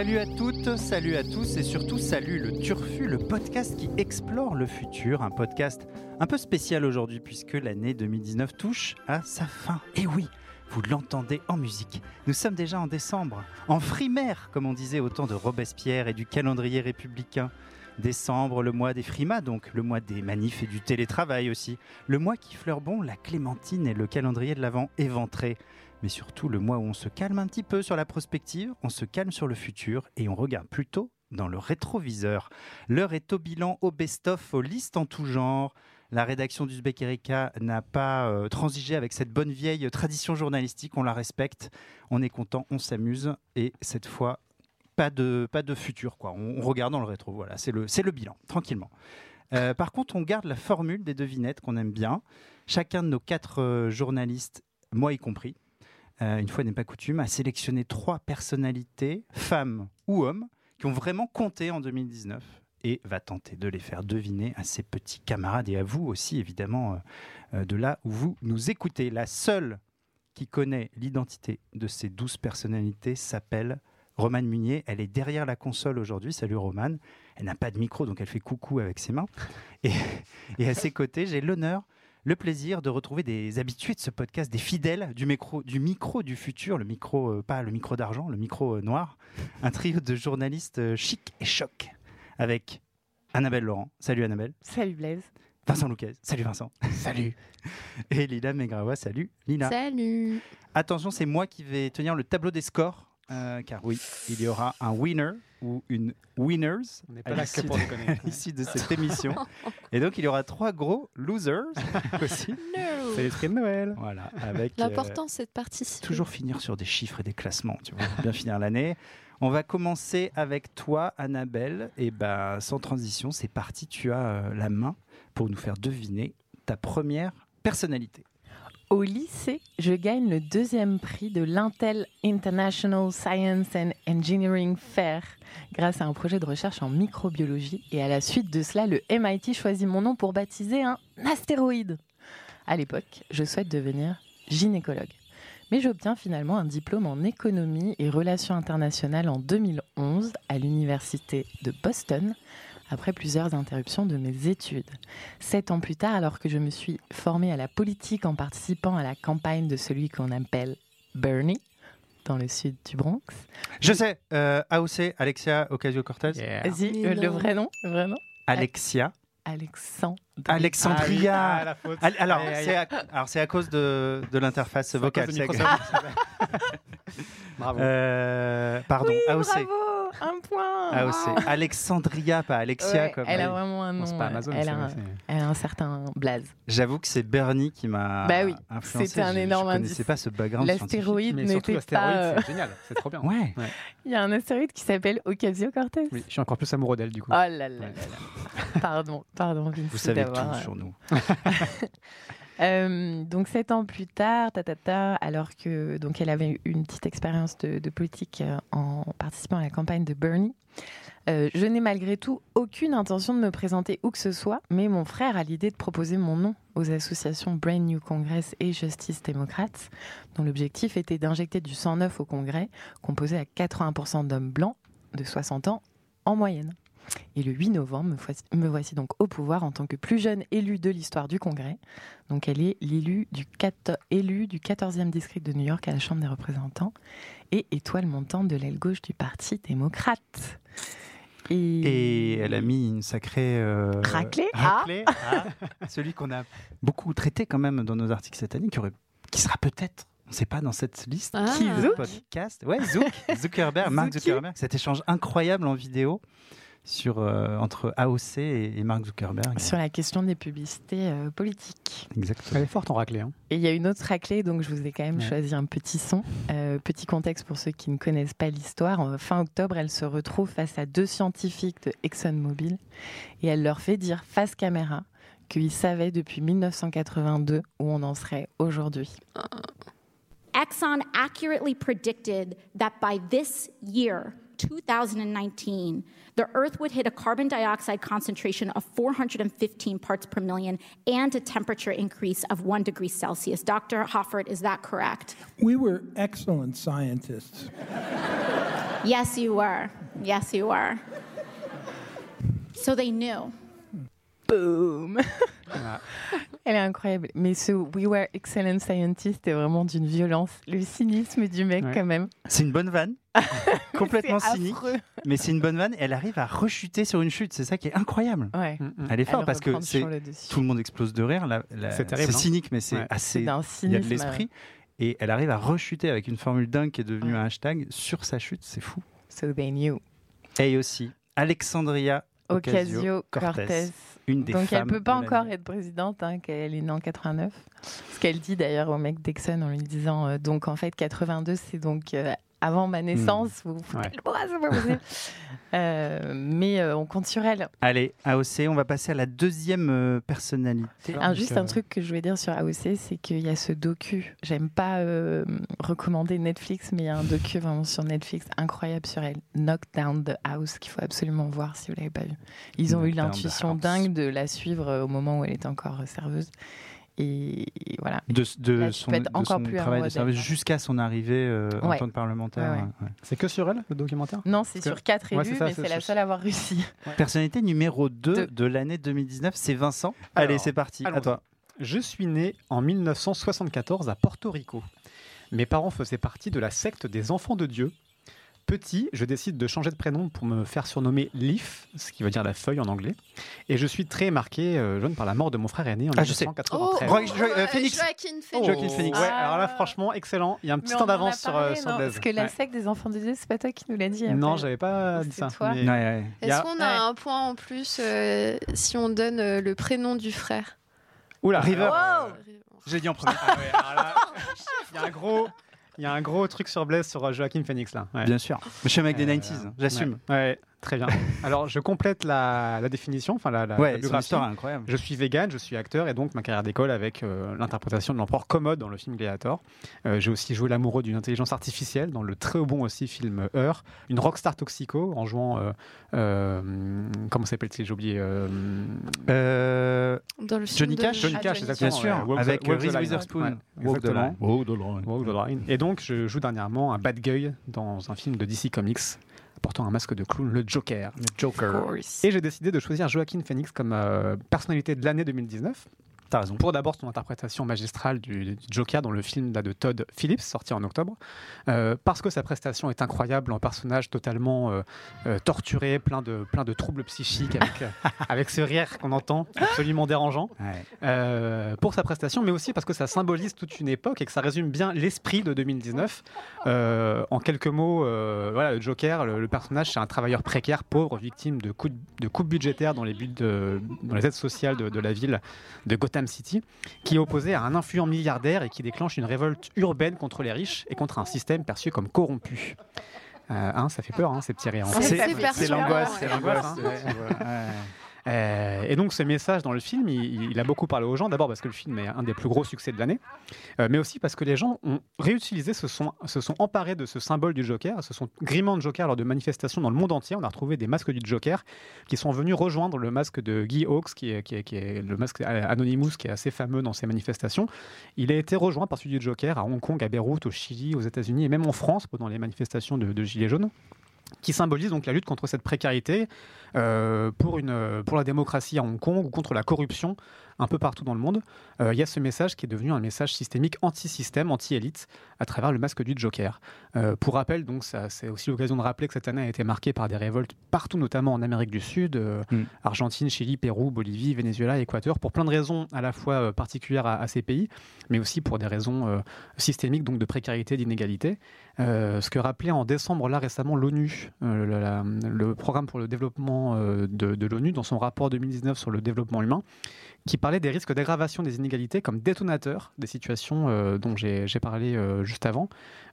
Salut à toutes, salut à tous et surtout salut le Turfu, le podcast qui explore le futur, un podcast un peu spécial aujourd'hui puisque l'année 2019 touche à sa fin. Et oui, vous l'entendez en musique. Nous sommes déjà en décembre, en frimaire comme on disait au temps de Robespierre et du calendrier républicain. Décembre, le mois des frimas, donc le mois des manifs et du télétravail aussi. Le mois qui fleure bon la clémentine et le calendrier de l'Avent éventré mais surtout le mois où on se calme un petit peu sur la prospective, on se calme sur le futur et on regarde plutôt dans le rétroviseur. L'heure est au bilan, au best-of, aux listes en tout genre. La rédaction d'Uzbek Erika n'a pas euh, transigé avec cette bonne vieille tradition journalistique, on la respecte, on est content, on s'amuse et cette fois, pas de, pas de futur. On, on regarde dans le rétro, voilà, c'est le, c'est le bilan, tranquillement. Euh, par contre, on garde la formule des devinettes qu'on aime bien. Chacun de nos quatre euh, journalistes, moi y compris, euh, une fois n'est pas coutume, a sélectionné trois personnalités, femmes ou hommes, qui ont vraiment compté en 2019 et va tenter de les faire deviner à ses petits camarades et à vous aussi, évidemment, euh, euh, de là où vous nous écoutez. La seule qui connaît l'identité de ces douze personnalités s'appelle Romane Munier. Elle est derrière la console aujourd'hui. Salut Romane. Elle n'a pas de micro, donc elle fait coucou avec ses mains. Et, et à ses côtés, j'ai l'honneur le plaisir de retrouver des habitués de ce podcast, des fidèles du micro du, micro du futur, le micro, euh, pas le micro d'argent, le micro euh, noir, un trio de journalistes euh, chic et choc, avec Annabelle Laurent. Salut Annabelle. Salut Blaise. Vincent Louquez. Salut Vincent. Salut. Et Lila Megrawa. Salut Lila. Salut. Attention, c'est moi qui vais tenir le tableau des scores. Euh, car oui, il y aura un winner ou une winners On n'est à pas là que pour de- l'issue de cette émission. Et donc, il y aura trois gros losers aussi. C'est l'esprit de Noël. Voilà, avec euh, L'important, c'est de participer. toujours finir sur des chiffres et des classements, tu vois, bien finir l'année. On va commencer avec toi, Annabelle. Et ben, sans transition, c'est parti. Tu as euh, la main pour nous faire deviner ta première personnalité. Au lycée, je gagne le deuxième prix de l'Intel International Science and Engineering Fair grâce à un projet de recherche en microbiologie. Et à la suite de cela, le MIT choisit mon nom pour baptiser un astéroïde. À l'époque, je souhaite devenir gynécologue. Mais j'obtiens finalement un diplôme en économie et relations internationales en 2011 à l'université de Boston, après plusieurs interruptions de mes études. Sept ans plus tard, alors que je me suis formée à la politique en participant à la campagne de celui qu'on appelle Bernie, dans le sud du Bronx. Je sais, euh, AOC, Alexia Ocasio-Cortez. Yeah. Vas-y, euh, le vrai nom, le vrai nom Alexia. Alexandre. Alexandria. Ah, la faute. Al- Alors, c'est à, alors, c'est à cause de, de l'interface C'est vocale. c'est-. Bravo. Euh, pardon, AOC. Bravo, un point. AOC. Alexandria, pas Alexia. Ouais, comme elle a vraiment un nom. Non, c'est pas Amazon. elle, c'est a un, c'est- elle a un certain blaze. J'avoue que c'est Bernie qui m'a Bah oui, influencé. c'était un Je- énorme Je connaissais indice. pas ce background. L'astéroïde Mais surtout, n'était pas. l'astéroïde, euh, c'est génial. C'est trop bien. Ouais. Il y a un astéroïde qui s'appelle Ocasio-Cortez. Oui, je suis encore plus amoureux d'elle du coup. Oh là là là Ouais. là. Pardon, pardon, Vous savez tout sur nous. Euh, donc sept ans plus tard, ta, ta, ta, alors que donc elle avait eu une petite expérience de, de politique euh, en participant à la campagne de Bernie. euh, je n'ai malgré tout aucune intention de me présenter où que ce soit, mais mon frère a l'idée de proposer mon nom aux associations Brain New Congress et Justice Democrats, dont l'objectif était d'injecter du sang neuf au Congrès, composé à 80% d'hommes blancs de 60 ans en moyenne. Et le 8 novembre, me voici, me voici donc au pouvoir en tant que plus jeune élue de l'histoire du Congrès. Donc elle est l'élu du, 4 élu du 14e district de New York à la Chambre des représentants et étoile montante de l'aile gauche du Parti démocrate. Et elle a mis une sacrée. euh, Raclée Ah. raclée à celui qu'on a beaucoup traité quand même dans nos articles cette année, qui, aurait, qui sera peut-être. On ne sait pas dans cette liste. Ah. Qui Zouk podcast Ouais, Zouk, Zuckerberg, Mark. Zuckerberg. Cet échange incroyable en vidéo sur, euh, entre AOC et, et Mark Zuckerberg. Sur la question des publicités euh, politiques. Exactement. Elle est forte en raclée. Hein. Et il y a une autre raclée, donc je vous ai quand même Ouais. choisi un petit son. Euh, petit contexte pour ceux qui ne connaissent pas l'histoire. Fin octobre, elle se retrouve face à deux scientifiques de ExxonMobil et elle leur fait dire face caméra qu'ils savaient depuis 1982 où on en serait aujourd'hui. Exxon accurately predicted that by this year, 2019, the Earth would hit a carbon dioxide concentration of 415 parts per million and a temperature increase of one degree Celsius. Dr. Hoffert, is that correct? We were excellent scientists. Yes, you were. Yes, you were. So they knew. Boom Elle est incroyable. Mais ce We Were Excellent Scientists est vraiment d'une violence. Le cynisme du mec, Ouais. quand même. C'est une bonne vanne, complètement cynique, affreux. mais c'est une bonne vanne. Et elle arrive à rechuter sur une chute. C'est ça qui est incroyable. Ouais. Mm, mm. Elle est forte parce que c'est tout le monde explose de rire. C'est terrible, hein. cynique, mais c'est Ouais. assez. Il y a de l'esprit. Et elle arrive à rechuter avec une formule dingue qui est devenue Ouais. un hashtag sur sa chute. C'est fou. So they knew. Et aussi Alexandria Ocasio-Cortez. Ocasio-Cortez, une des Donc elle peut pas encore être présidente, hein, qu'elle est née en 89. Ce qu'elle dit d'ailleurs au mec Dixon en lui disant euh, donc en fait 82 c'est donc euh, avant ma naissance. Vous vous foutez Ouais. le bras, c'est pas possible. Euh, mais euh, on compte sur elle. Allez, AOC, on va passer à la deuxième euh, personnalité. Ah, juste un truc que je voulais dire sur AOC, c'est qu'il y a ce docu. J'aime pas euh, recommander Netflix, mais il y a un docu vraiment sur Netflix incroyable sur elle, Knock Down the House, qu'il faut absolument voir si vous l'avez pas vu. Ils ont Knock eu l'intuition dingue de la suivre au moment où elle était encore serveuse. Et voilà. de, de Là, tu son, de encore son plus travail de service d'elle. jusqu'à son arrivée euh, en tant que parlementaire. Ouais, ouais. ouais, ouais. C'est que sur elle, le documentaire? Non, c'est sur quatre élus, ça, mais c'est la seule à avoir réussi. Personnalité numéro 2 Deux. de l'année 2019, c'est Vincent. Alors, Allez, c'est parti, à toi. Je suis né en 1974 à Porto Rico. Mes parents faisaient partie de la secte des enfants de Dieu. Petit, je décide de changer de prénom pour me faire surnommer Leaf, ce qui veut dire la feuille en anglais. Et je suis très marqué, euh, jeune, par la mort de mon frère aîné en Ah, je sais. 1993. Roy- Jo- euh, Phoenix. Joaquin Oh. Phoenix. Joaquin Phoenix. Ouais, Ah. alors là, franchement, excellent. Il y a un petit temps d'avance sur, euh, sur non Blaise. Parce que la Ouais. secte des enfants de Dieu, c'est pas toi qui nous l'as dit. Non, j'avais pas dit ça. toi. mais- Ouais, ouais. Il y a- Est-ce qu'on a un point en plus euh, si on donne euh, le prénom du frère? Oula, River. Wow. J'ai dit en premier. ah ouais, alors là, il y a un gros, il y a un gros truc sur Blaise sur euh, Joaquin Phoenix là. Ouais. Bien sûr. Je suis un mec des Euh, 90s, j'assume. Ouais, très bien. Alors, je complète la, la définition, enfin la, la, la Ouais, biographie. est incroyable. Je suis vegan, je suis acteur et donc ma carrière d'école avec euh, l'interprétation de l'empereur Commode dans le film Gladiator. Euh, J'ai aussi joué l'amoureux d'une intelligence artificielle dans le très bon aussi film Heure. Une rockstar toxico en jouant. euh, euh, comment s'appelle-t-il J'ai oublié. euh, Euh, Dans le film Johnny de- Cash, Johnny Ah, Cash, Johnny exactement. bien sûr, Walk avec Reese. Witherspoon. Ouais, Walk the exactement. line. Walk the line. Walk the Line. Et donc, je joue dernièrement un bad guy dans un film de DC Comics portant un masque de clown, le Joker. Le Joker. Et j'ai décidé de choisir Joaquin Phoenix comme euh, personnalité de l'année 2019. T'as raison. Pour d'abord son interprétation magistrale du, du Joker dans le film de Todd Phillips, sorti en octobre, Euh, parce que sa prestation est incroyable en personnage totalement euh, euh, torturé, plein de, plein de troubles psychiques, avec, avec ce rire qu'on entend, absolument dérangeant, Ouais. pour sa prestation, mais aussi parce que ça symbolise toute une époque et que ça résume bien l'esprit de 2019. Euh, en quelques mots, voilà, le Joker, le, le personnage, c'est un travailleur précaire, pauvre, victime de coupes de coupes budgétaires dans les, buts de- dans les aides sociales de, de la ville de Gotham City, qui est opposé à un influent milliardaire et qui déclenche une révolte urbaine contre les riches et contre un système perçu comme corrompu. Euh, hein, ça fait peur, hein, ces petits rires. C'est l'angoisse, ouais. c'est l'angoisse. Euh, et donc ce message dans le film, il, a beaucoup parlé aux gens, d'abord parce que le film est un des plus gros succès de l'année, euh, mais aussi parce que les gens ont réutilisé, se sont, se sont emparés de ce symbole du Joker, se sont grimant de Joker lors de manifestations dans le monde entier. On a retrouvé des masques du Joker qui sont venus rejoindre le masque de Guy Hawkes, qui est, qui est- qui est le masque Anonymous, qui est assez fameux dans ces manifestations. Il a été rejoint par celui du Joker à Hong Kong, à Beyrouth, au Chili, aux États-Unis et même en France pendant les manifestations de, de Gilets jaunes qui symbolise donc la lutte contre cette précarité, euh, pour, une, pour la démocratie à Hong Kong ou contre la corruption un peu partout dans le monde. Euh, Il y a ce message qui est devenu un message systémique anti-système, anti-élite, à travers le masque du Joker. Euh, pour rappel, donc, c'est aussi l'occasion de rappeler que cette année a été marquée par des révoltes partout, notamment en Amérique du Sud, euh, Mm. Argentine, Chili, Pérou, Bolivie, Venezuela, Équateur, pour plein de raisons à la fois euh, particulières à, à ces pays, mais aussi pour des raisons euh, systémiques, donc de précarité, d'inégalité. Euh, ce que rappelait en décembre là récemment l'ONU euh, le programme pour le développement euh, de, de l'ONU, dans son rapport 2019 sur le développement humain, qui parlait des risques d'aggravation des inégalités comme détonateurs des situations euh, dont j'ai j'ai parlé euh, juste avant.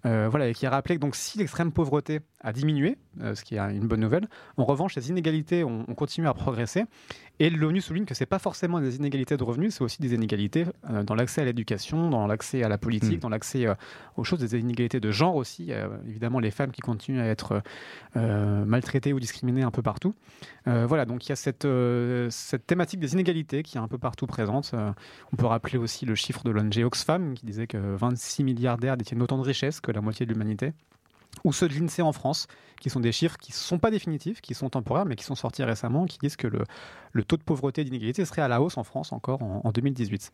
Euh, voilà, et qui a rappelé que donc, si l'extrême pauvreté a diminué, euh, ce qui est une bonne nouvelle, en revanche, les inégalités ont, ont continué à progresser. Et l'ONU souligne que ce n'est pas forcément des inégalités de revenus, c'est aussi des inégalités euh, dans l'accès à l'éducation, dans l'accès à la politique, Mm. dans l'accès aux choses, des inégalités de genre aussi. Évidemment, les femmes qui continuent à être maltraitées ou discriminées un peu partout. Voilà, donc il y a cette, cette thématique des inégalités qui est un peu partout présente. On peut rappeler aussi le chiffre de l'ONG Oxfam qui disait que 26 milliardaires détiennent autant de richesses que la moitié de l'humanité. Ou ceux de l'INSEE en France, qui sont des chiffres qui ne sont pas définitifs, qui sont temporaires, mais qui sont sortis récemment, qui disent que le, le taux de pauvreté et d'inégalité serait à la hausse en France encore en, en 2018.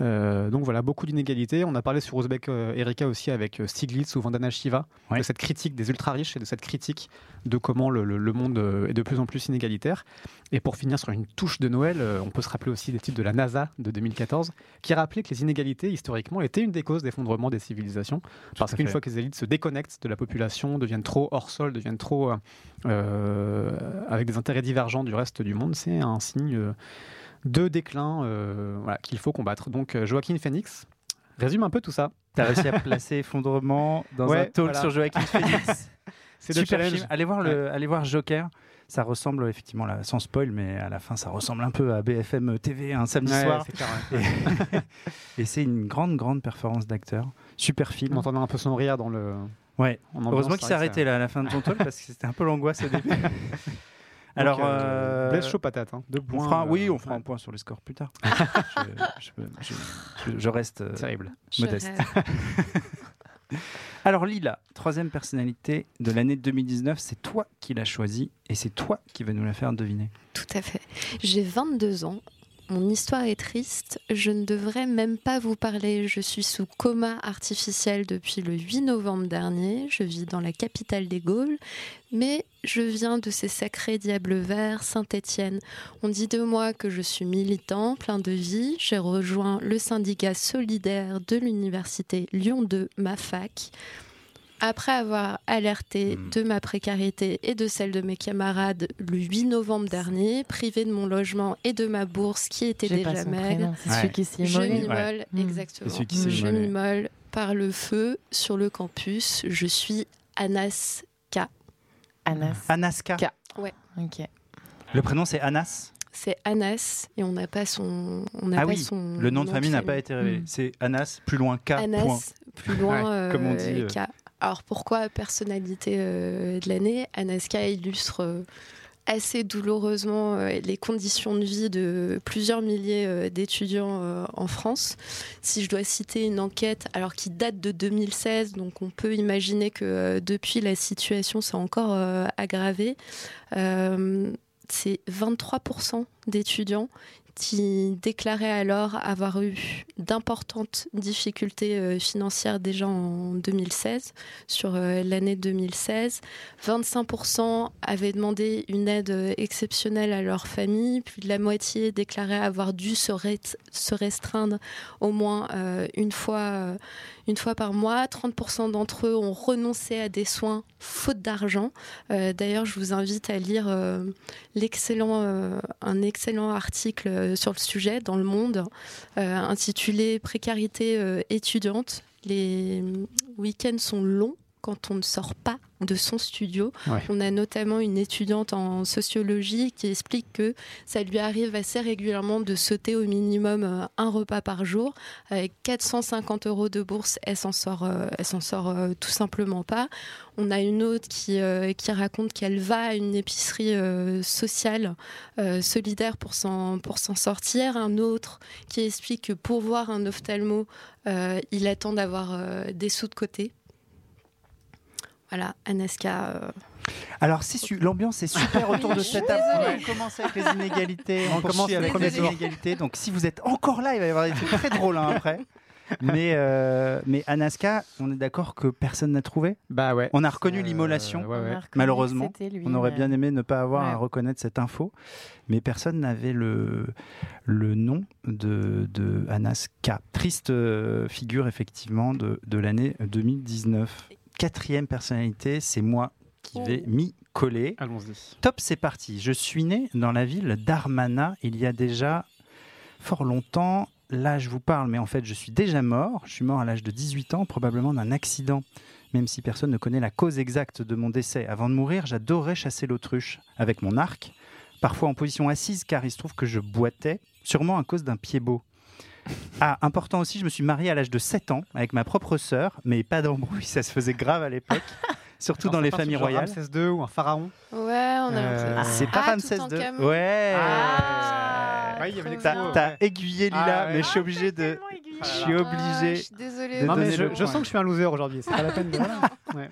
Euh, donc voilà, beaucoup d'inégalités. On a parlé sur Ouzbek euh, Erika aussi avec euh, Stiglitz ou Vandana Shiva, Ouais. de cette critique des ultra-riches et de cette critique de comment le, le- le monde euh, est de plus en plus inégalitaire. Et pour finir sur une touche de Noël, on peut se rappeler aussi des titres de la NASA de 2014, qui rappelait que les inégalités, historiquement, étaient une des causes d'effondrement des civilisations. Parce qu'une fois que les élites se déconnectent de la population, deviennent trop hors sol, deviennent trop euh, euh, avec des intérêts divergents du reste du monde, c'est un signe euh, de déclin voilà, qu'il faut combattre. Donc Joaquin Phoenix résume un peu tout ça. T'as réussi à placer effondrement dans Ouais, un talk voilà. sur Joaquin Phoenix. C'est Super film. Allez voir, le, allez voir Joker. Ça ressemble effectivement, là, sans spoil, mais à la fin, ça ressemble un peu à BFM TV un samedi Ouais, soir. ouais. Et c'est une grande, grande performance d'acteur. Super On film. entendait un peu son rire dans le. Ouais. Heureusement qu'il s'est arrêté là à la fin de ton talk parce que c'était un peu l'angoisse au début. Alors, euh, euh, Blaise chaud patate. hein. Deux on points, fera, euh, oui, on fera ouais. un point sur les scores plus tard. je, je- je- je- je reste euh, Terrible. Modeste. Alors Lila, troisième personnalité de l'année 2019, c'est toi qui l'as choisie et c'est toi qui vas nous la faire deviner. Tout à fait. J'ai 22 ans. Mon histoire est triste. Je ne devrais même pas vous parler. Je suis sous coma artificiel depuis le 8 novembre dernier. Je vis dans la capitale des Gaules. Mais je viens de ces sacrés diables verts, Saint-Étienne. On dit de moi que je suis militant, plein de vie. J'ai rejoint le syndicat solidaire de l'université Lyon 2, ma fac. Après avoir alerté Hmm. de ma précarité et de celle de mes camarades le 8 novembre dernier, privé de mon logement et de ma bourse qui était déjà maigre, Ouais. je m'immole, Mm. exactement. Celui qui s'est je m'immole par le feu sur le campus. Je suis Anas K. Anas. Anaska. Ka. Ouais. Ok. Le prénom c'est Anas? C'est Anas et on n'a pas son. On Ah pas oui, son Le nom de famille n'a pas été révélé. Mm. C'est Anas plus loin K. point. Anas, plus loin, Ouais, comme on euh, dit, euh. K. Alors pourquoi personnalité euh, de l'année? Anaska illustre euh, assez douloureusement euh, les conditions de vie de plusieurs milliers d'étudiants en France. Si je dois citer une enquête, alors qui date de 2016, donc on peut imaginer que depuis la situation s'est encore aggravée. C'est 23% d'étudiants qui déclaraient alors avoir eu d'importantes difficultés euh, financières déjà en 2016, sur euh, l'année 2016. 25% avaient demandé une aide euh, exceptionnelle à leur famille, puis la moitié déclarait avoir dû se, rest- se restreindre au moins une, fois, une fois par mois. 30% d'entre eux ont renoncé à des soins faute d'argent. Euh, D'ailleurs, je vous invite à lire euh, l'excellent, euh, un excellent article sur le sujet dans Le Monde, intitulé Précarité étudiante. Les week-ends sont longs quand on ne sort pas de son studio. Ouais. On a notamment une étudiante en sociologie qui explique que ça lui arrive assez régulièrement de sauter au minimum euh, un repas par jour. Avec 450 euros de bourse, elle s'en sort, euh, elle s'en sort euh, tout simplement pas. On a une autre qui, qui raconte qu'elle va à une épicerie sociale solidaire pour s'en, pour s'en sortir. Un autre qui explique que pour voir un ophtalmo, il attend d'avoir des sous de côté. Voilà, Anaska. euh, Alors, l'ambiance est super autour de cette table. On commence avec les inégalités. On, On commence avec le les inégalités. Donc, si vous êtes encore là, il va y avoir des trucs très drôles hein, après. Mais, euh, mais Anaska, on est d'accord que personne n'a trouvé? Bah ouais. On a reconnu Euh, l'immolation. ouais, ouais. Malheureusement, lui, On aurait bien aimé ne pas avoir Ouais. à reconnaître cette info, mais personne n'avait le, le nom de, de Anas K. Triste figure, effectivement, de, de l'année 2019. Quatrième personnalité, c'est moi qui vais m'y coller. Allons-y. Top, c'est parti. Je suis né dans la ville d'Armana il y a déjà fort longtemps. Là, je vous parle, mais en fait, je suis déjà mort. Je suis mort à l'âge de 18 ans, probablement d'un accident, même si personne ne connaît la cause exacte de mon décès. Avant de mourir, j'adorais chasser l'autruche avec mon arc, parfois en position assise, car il se trouve que je boitais, sûrement à cause d'un pied beau. Ah, important aussi, je me suis marié à l'âge de 7 ans avec ma propre sœur, mais pas d'embrouille, ça se faisait grave à l'époque, surtout dans les familles royales. Ramsès II ou un pharaon. Ouais, on a Euh. C'est pas Ah, Ramsès Toutankhamon. II. Ouais. Ah, Ouais, il y avait trop T'as aiguillé Lila, Ah ouais. mais je suis obligé de. Je suis obligé. Ah, je suis désolée. Non, mais je, je point. sens que je suis un loser aujourd'hui. C'est pas la peine de. Voilà. Ouais.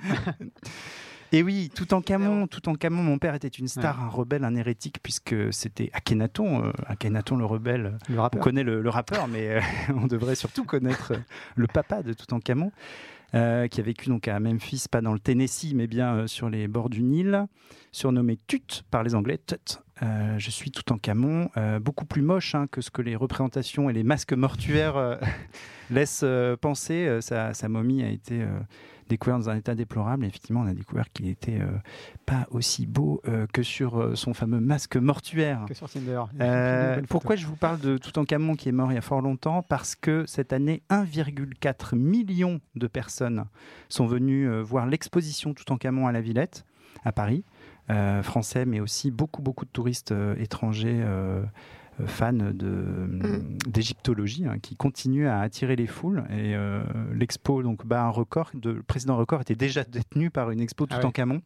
Et oui, tout en Camon, tout en Camon, mon père était une star, un rebelle, un hérétique, puisque c'était Akhenaton, euh, Akhenaton le rebelle. Le On connaît le, le rappeur, mais euh, on devrait surtout connaître euh, le papa de Toutankhamon, euh, qui a vécu donc à Memphis, pas dans le Tennessee, mais bien sur les bords du Nil, surnommé Tut par les Anglais. Tut. Je suis Toutankhamon, euh, beaucoup plus moche hein, que ce que les représentations et les masques mortuaires laissent penser. Sa, sa momie a été découverte dans un état déplorable. Et effectivement, on a découvert qu'il était euh, pas aussi beau euh, que sur euh, son fameux masque mortuaire. Que sur Tinder. Euh, pourquoi je vous parle de Toutankhamon qui est mort il y a fort longtemps? Parce que cette année, 1,4 million de personnes sont venues voir l'exposition Toutankhamon à la Villette, à Paris, français, mais aussi beaucoup, beaucoup de touristes étrangers. Fans de- d'égyptologie hein, qui continuent à attirer les foules et euh, l'expo donc bat un record de, le précédent record était déjà détenu par une expo Ah ouais. Toutankhamon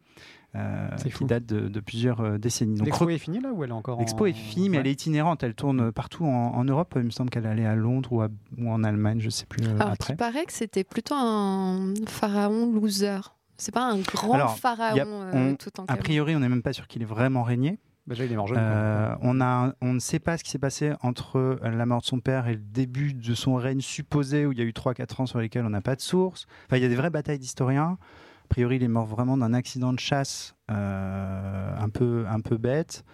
euh, qui fou. date de, de plusieurs euh, décennies L'expo est finie là ou elle est encore L'expo en- est finie, mais Ouais. elle est itinérante. Elle tourne partout en, en Europe. Il me semble qu'elle allait à Londres ou, à- ou en Allemagne, je sais plus euh, Alors, après. il paraît que c'était plutôt un pharaon loser. C'est pas un grand Alors, pharaon y a- euh, on- tout en A priori, on n'est même pas sûr qu'il ait vraiment régné. Déjà, il est mort jeune. Euh, on, a, on ne sait pas ce qui s'est passé entre la mort de son père et le début de son règne supposé, où il y a eu 3-4 ans sur lesquels on n'a pas de source. Enfin, il y a des vraies batailles d'historiens. A priori, il est mort vraiment d'un accident de chasse euh, un, peu, un peu bête.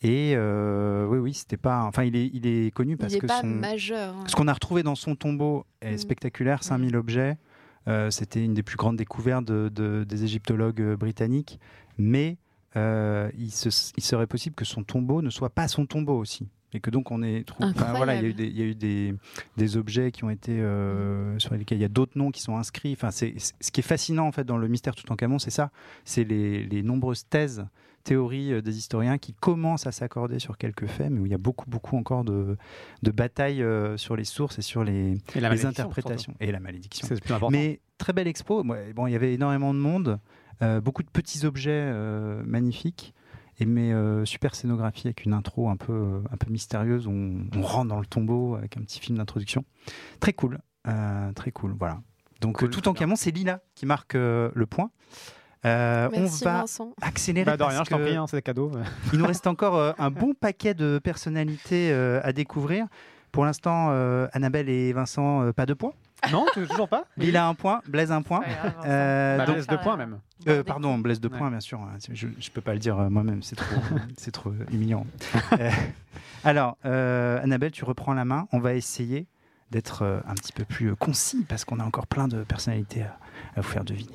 Et euh, oui, oui, c'était pas. Enfin, il est, il est connu parce Il n'est que pas son, majeur. hein. Ce qu'on a retrouvé dans son tombeau est Mm. spectaculaire, 5000 objets. Euh, C'était une des plus grandes découvertes de- de- des égyptologues britanniques. Mais euh, il, se- il serait possible que son tombeau ne soit pas son tombeau aussi. Et que donc on est trouvé. enfin, voilà, il y a eu des, il y a eu des, des objets qui ont été euh, sur lesquels il y a d'autres noms qui sont inscrits. Enfin, c'est ce qui est fascinant en fait dans le mystère Toutankhamon, c'est ça. C'est les, les nombreuses thèses, théories euh, des historiens qui commencent à s'accorder sur quelques faits, mais où il y a beaucoup, beaucoup encore de, de batailles euh, sur les sources et sur les, Et interprétations et la malédiction. surtout. C'est le plus important. Mais très belle expo. Bon, il y avait énormément de monde, euh, beaucoup de petits objets euh, magnifiques. Et mais euh, super scénographie avec une intro un peu, euh, un peu mystérieuse. où On, on rentre dans le tombeau avec un petit film d'introduction. Très cool. euh, très cool. Voilà. Donc Cool, tout en bien. Camon, c'est Lila qui marque euh, le point. Euh, on Merci va Vincent. accélérer. Bah, de rien, je t'en prie, hein, c'est des cadeaux. il nous reste encore euh, un bon paquet de personnalités euh, à découvrir. Pour l'instant, euh, Annabelle et Vincent, euh, pas de points. non, toujours pas Lila un point, Blaise un point. Euh, Bah, donc- laisse deux points même. euh, pardon, Blaise de Ouais. points, bien sûr. hein. Je ne peux pas le dire euh, moi-même, c'est trop, c'est trop humiliant. Euh, alors, euh, Annabelle, tu reprends la main. On va essayer d'être un petit peu plus concis parce qu'on a encore plein de personnalités à, à vous faire deviner.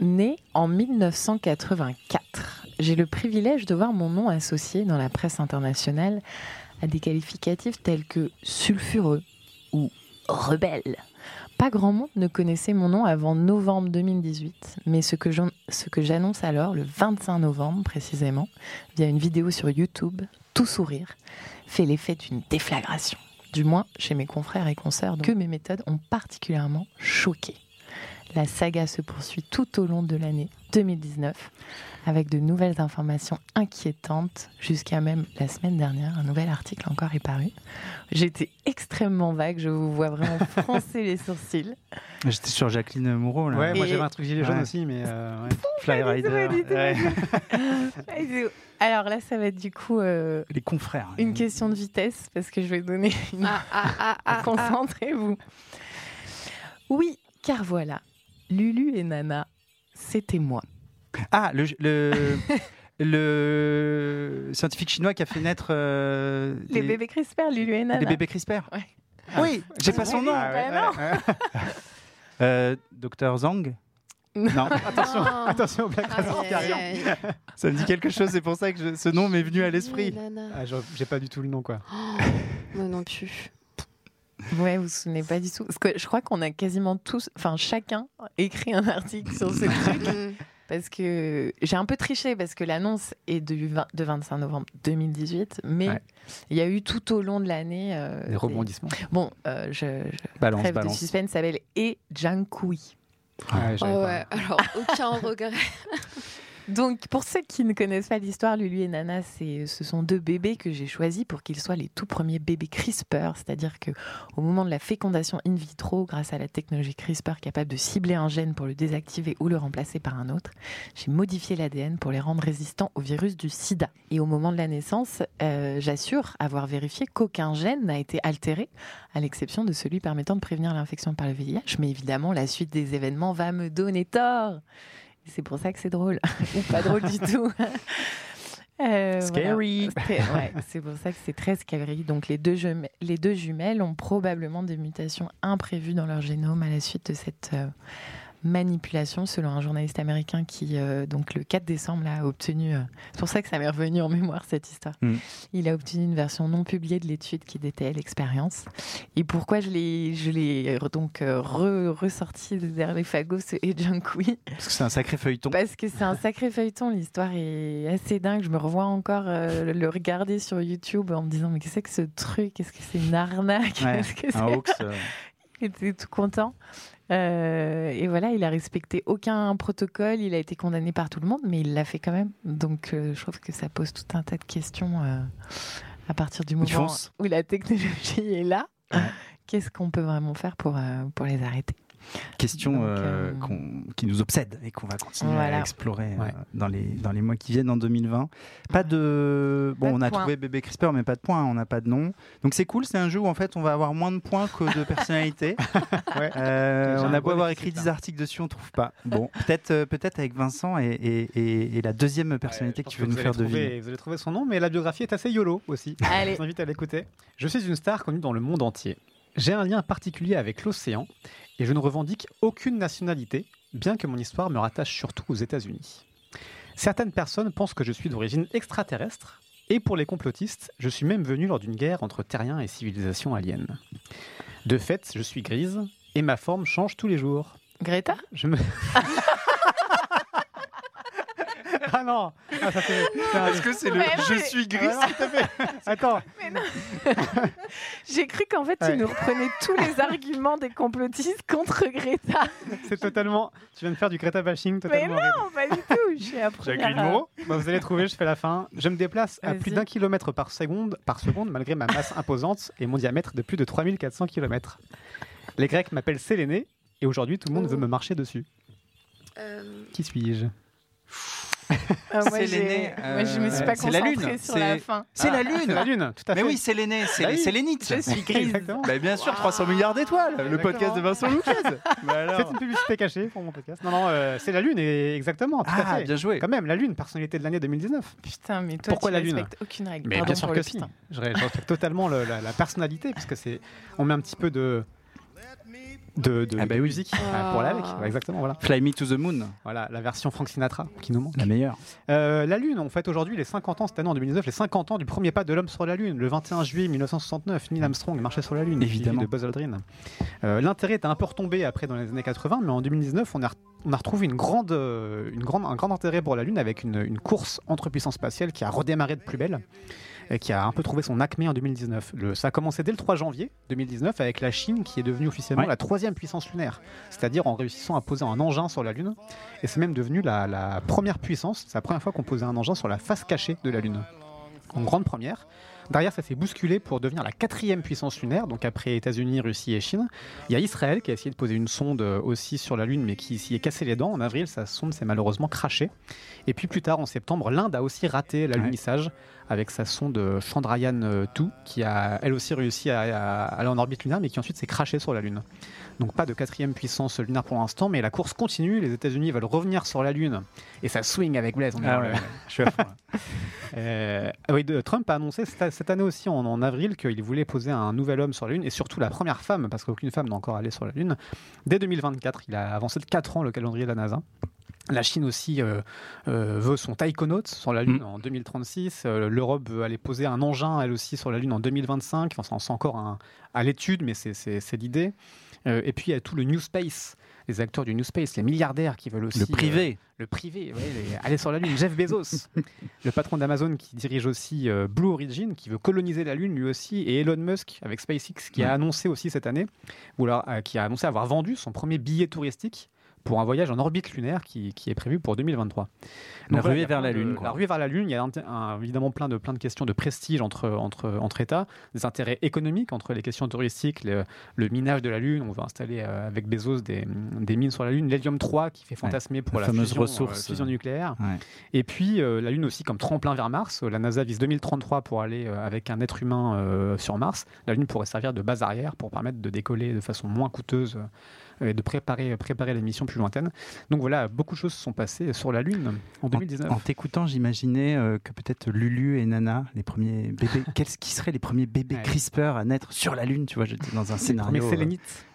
Né en 1984, j'ai le privilège de voir mon nom associé dans la presse internationale à des qualificatifs tels que sulfureux ou rebelle. Pas grand monde ne connaissait mon nom avant novembre 2018, mais ce que j'annonce alors, le 25 novembre précisément, via une vidéo sur YouTube, tout sourire, fait l'effet d'une déflagration. Du moins chez mes confrères et consoeurs, que mes méthodes ont particulièrement choqué. La saga se poursuit tout au long de l'année 2019 avec de nouvelles informations inquiétantes jusqu'à même la semaine dernière. Un nouvel article encore est paru. J'ai été extrêmement vague, je vous vois vraiment froncer les sourcils. J'étais sur Jacqueline Moreau, là. Ouais, moi Et- j'avais un truc gilet jaune Ouais. aussi, mais euh, ouais. Fly Rider. ouais. Alors là, ça va être du coup euh, Les confrères. une question de vitesse parce que je vais donner une Ah, ah, ah, ah, ah. Concentrez-vous. Oui, car voilà, Lulu et Nana, c'était moi. Ah, le, le, le scientifique chinois qui a fait naître euh, Les bébés CRISPR, Lulu et Nana. les bébés CRISPR. Ouais. Oui, j'ai pas son nom. Ah ouais. non. Euh, Docteur Zhang Non, Attention, Non. attention au Black Razor qui arrive. Aïe, aïe, aïe. ça me dit quelque chose, c'est pour ça que je- ce nom m'est venu à l'esprit. Ah, je- J'ai pas du tout le nom quoi. Moi non plus. Ouais, vous vous souvenez pas du tout. Parce que je crois qu'on a quasiment tous, enfin chacun, écrit un article sur ce truc. Mm. Parce que j'ai un peu triché parce que l'annonce est du 20 de 25 novembre 2018, mais Ouais. il y a eu tout au long de l'année euh, Des rebondissements. Bon, euh, je, je Balance, trêve de balance. suspense s'appelle E Jankui. Ouais, j'avais Oh pas. ouais, alors aucun regret. Donc, pour ceux qui ne connaissent pas l'histoire, Lulu et Nana, ce sont deux bébés que j'ai choisis pour qu'ils soient les tout premiers bébés CRISPR, c'est-à-dire que au moment de la fécondation in vitro, grâce à la technologie CRISPR capable de cibler un gène pour le désactiver ou le remplacer par un autre, j'ai modifié l'ADN pour les rendre résistants au virus du SIDA. Et au moment de la naissance, euh, j'assure avoir vérifié qu'aucun gène n'a été altéré, à l'exception de celui permettant de prévenir l'infection par le VIH. Mais évidemment, la suite des événements va me donner tort. C'est pour ça que c'est drôle, ou pas drôle du tout. Euh, Scary. voilà. C'est- ouais, c'est pour ça que c'est très scary. Donc les deux, jumelles, les deux jumelles ont probablement des mutations imprévues dans leur génome à la suite de cette euh, manipulation, selon un journaliste américain qui, euh, donc le 4 décembre, là, a obtenu. euh, c'est pour ça que ça m'est revenu en mémoire cette histoire. Mm. Il a obtenu une version non publiée de l'étude qui détaillait l'expérience. Et pourquoi je l'ai, je l'ai euh, donc euh, re- ressorti de derrière les fagots ce et Junkui Parce que c'est un sacré feuilleton. parce que c'est un sacré feuilleton, l'histoire est assez dingue. Je me revois encore le regarder sur YouTube en me disant mais qu'est-ce que c'est que ce truc? Est-ce que c'est une arnaque? Ouais, Est-ce que un hoax. Il était tout content. Euh, et voilà, il a respecté aucun protocole, il a été condamné par tout le monde, mais il l'a fait quand même. Donc euh, je trouve que ça pose tout un tas de questions euh, à partir du moment où la technologie est là. Ouais. Qu'est-ce qu'on peut vraiment faire pour, pour les arrêter? Question Donc, euh, euh, qui nous obsède et qu'on va continuer Voilà. à explorer euh, Ouais. dans, les, dans les mois qui viennent en 2020. Pas de. Bon, Pas de on a trouvé bébé CRISPR, mais pas de points, on n'a pas de nom. Donc c'est cool, c'est un jeu où en fait on va avoir moins de points que de personnalité. Ouais. Euh, J'ai on a beau avoir écrit 10 là. articles dessus, on trouve pas. Bon, peut-être euh, peut-être avec Vincent et, et- et- et la deuxième personnalité Ouais, que tu veux nous faire allez deviner. trouver- Vous allez trouver son nom, mais la biographie est assez yolo aussi. Allez, Je vous invite à l'écouter. Je suis une star connue dans le monde entier. J'ai un lien particulier avec l'océan et je ne revendique aucune nationalité, bien que mon histoire me rattache surtout aux États-Unis. Certaines personnes pensent que je suis d'origine extraterrestre, et pour les complotistes, je suis même venu lors d'une guerre entre terriens et civilisations aliens. De fait, je suis grise et ma forme change tous les jours. Greta? Je me. ah non ah, ça fait- Est-ce que c'est le Ouais, je mais- suis Ah gris non, tout à fait. Attends, J'ai cru qu'en fait, Ouais. tu nous reprenais tous les arguments des complotistes contre Greta. c'est totalement. Tu viens de faire du Greta bashing totalement. Mais horrible. non, pas du tout. Je suis la première. numéro Bah, vous allez trouver, je fais la fin. Je me déplace à plus d'un kilomètre par seconde, par seconde, malgré ma masse imposante et mon diamètre de plus de 3400 km. Les Grecs m'appellent Séléné, et aujourd'hui tout le monde Oh. veut me marcher dessus. Euh, Qui suis-je? Ah, C'est l'aîné, Moi, je me suis euh, pas c'est la concentrée lune, sur c'est- la fin. C'est la C'est lune la Lune, tout à fait. Mais oui, c'est l'aîné, c'est l'élite. Je suis grise. Bah, bien sûr, Wow. 300 milliards d'étoiles, le podcast de Vincent Lucas. Alors. C'est une publicité cachée pour mon podcast. Non, non, euh, c'est la Lune, et exactement, tout à Ah, fait. bien joué. Quand même, la Lune, personnalité de l'année 2019. Putain, mais toi, Pourquoi tu la Lune respectes aucune règle. Mais Pardon bien sûr que si. Je, respecte totalement le- la, la personnalité, puisque c'est, on met un petit peu de, de, de, Ah bah de oui. musique euh, pour l'aller. Ah. Exactement, voilà. Fly Me to the Moon, Voilà, la version Frank Sinatra qui nous manque. la meilleure. Euh, la Lune, on fête aujourd'hui les 50 ans, cette année en 2019, les 50 ans du premier pas de l'homme sur la Lune. Le 21 juillet 1969, Neil Armstrong marchait sur la Lune. Évidemment. de Buzz Aldrin. Euh, L'intérêt était un peu retombé après dans les années 80, mais en 2019, on a, on a retrouvé une grande, euh, une grande, un grand intérêt pour la Lune avec une, une course entre puissances spatiales qui a redémarré de plus belle et qui a un peu trouvé son acmé en 2019. Le- ça a commencé dès le 3 janvier 2019 avec la Chine qui est devenue officiellement Ouais. la troisième puissance lunaire, c'est-à-dire en réussissant à poser un engin sur la Lune. Et c'est même devenu la, la première puissance, c'est la première fois qu'on posait un engin sur la face cachée de la Lune. En grande première. Derrière, ça s'est bousculé pour devenir la quatrième puissance lunaire, donc après États-Unis, Russie et Chine. Il y a Israël qui a essayé de poser une sonde euh, aussi sur la Lune, mais qui s'y est cassé les dents. En avril, sa sonde s'est malheureusement crachée. Et puis plus tard, en septembre, l'Inde a aussi raté l'alunissage avec sa sonde euh, Chandrayaan-2, qui a elle aussi réussi à, à aller en orbite lunaire, mais qui ensuite s'est crachée sur la Lune. Donc pas de quatrième puissance lunaire pour l'instant, mais la course continue. Les États-Unis veulent revenir sur la Lune. Et ça swing avec Blaise. on Ah ouais, je suis à fond. Euh, oui, de- Trump a annoncé cette, cette année aussi, en, en avril, qu'il voulait poser un nouvel homme sur la Lune, et surtout la première femme, parce qu'aucune femme n'est encore allée sur la Lune, dès 2024. Il a avancé de 4 ans le calendrier de la NASA. La Chine aussi euh, euh, veut son taïkonaut sur la Lune Mm. en 2036. Euh, L'Europe veut aller poser un engin, elle aussi, sur la Lune en 2025. Enfin, c'est encore un- à l'étude, mais c'est- l'idée. Et puis, il y a tout le New Space, les acteurs du New Space, les milliardaires qui veulent aussi... Le privé. le privé, ouais, les- aller sur la Lune. Jeff Bezos, le patron d'Amazon qui dirige aussi Blue Origin, qui veut coloniser la Lune lui aussi, et Elon Musk avec SpaceX qui Ouais. a annoncé aussi cette année, ou alors, qui a annoncé avoir vendu son premier billet touristique pour un voyage en orbite lunaire qui, qui est prévu pour 2023. La ruée vers la de- Lune, quoi. La ruée vers la Lune, il y a un- un- évidemment plein de, plein de questions de prestige entre, entre, entre États, des intérêts économiques entre les questions touristiques, le, le minage de la Lune, on veut installer euh, avec Bezos des, des mines sur la Lune, l'hélium 3 qui fait fantasmer pour la la, fameuse fusion, ressource, euh, fusion nucléaire. Ouais. Et puis euh, la Lune aussi comme tremplin vers Mars. La NASA vise 2033 pour aller avec un être humain sur Mars. La Lune pourrait servir de base arrière pour permettre de décoller de façon moins coûteuse et de préparer, préparer les missions plus lointaines. Donc voilà, beaucoup de choses se sont passées sur la Lune en 2019. En t'écoutant, j'imaginais euh, que peut-être Lulu et Nana, les premiers bébés, quels qui seraient les premiers bébés Ouais. CRISPR à naître sur la Lune Tu vois, j'étais dans un scénario euh,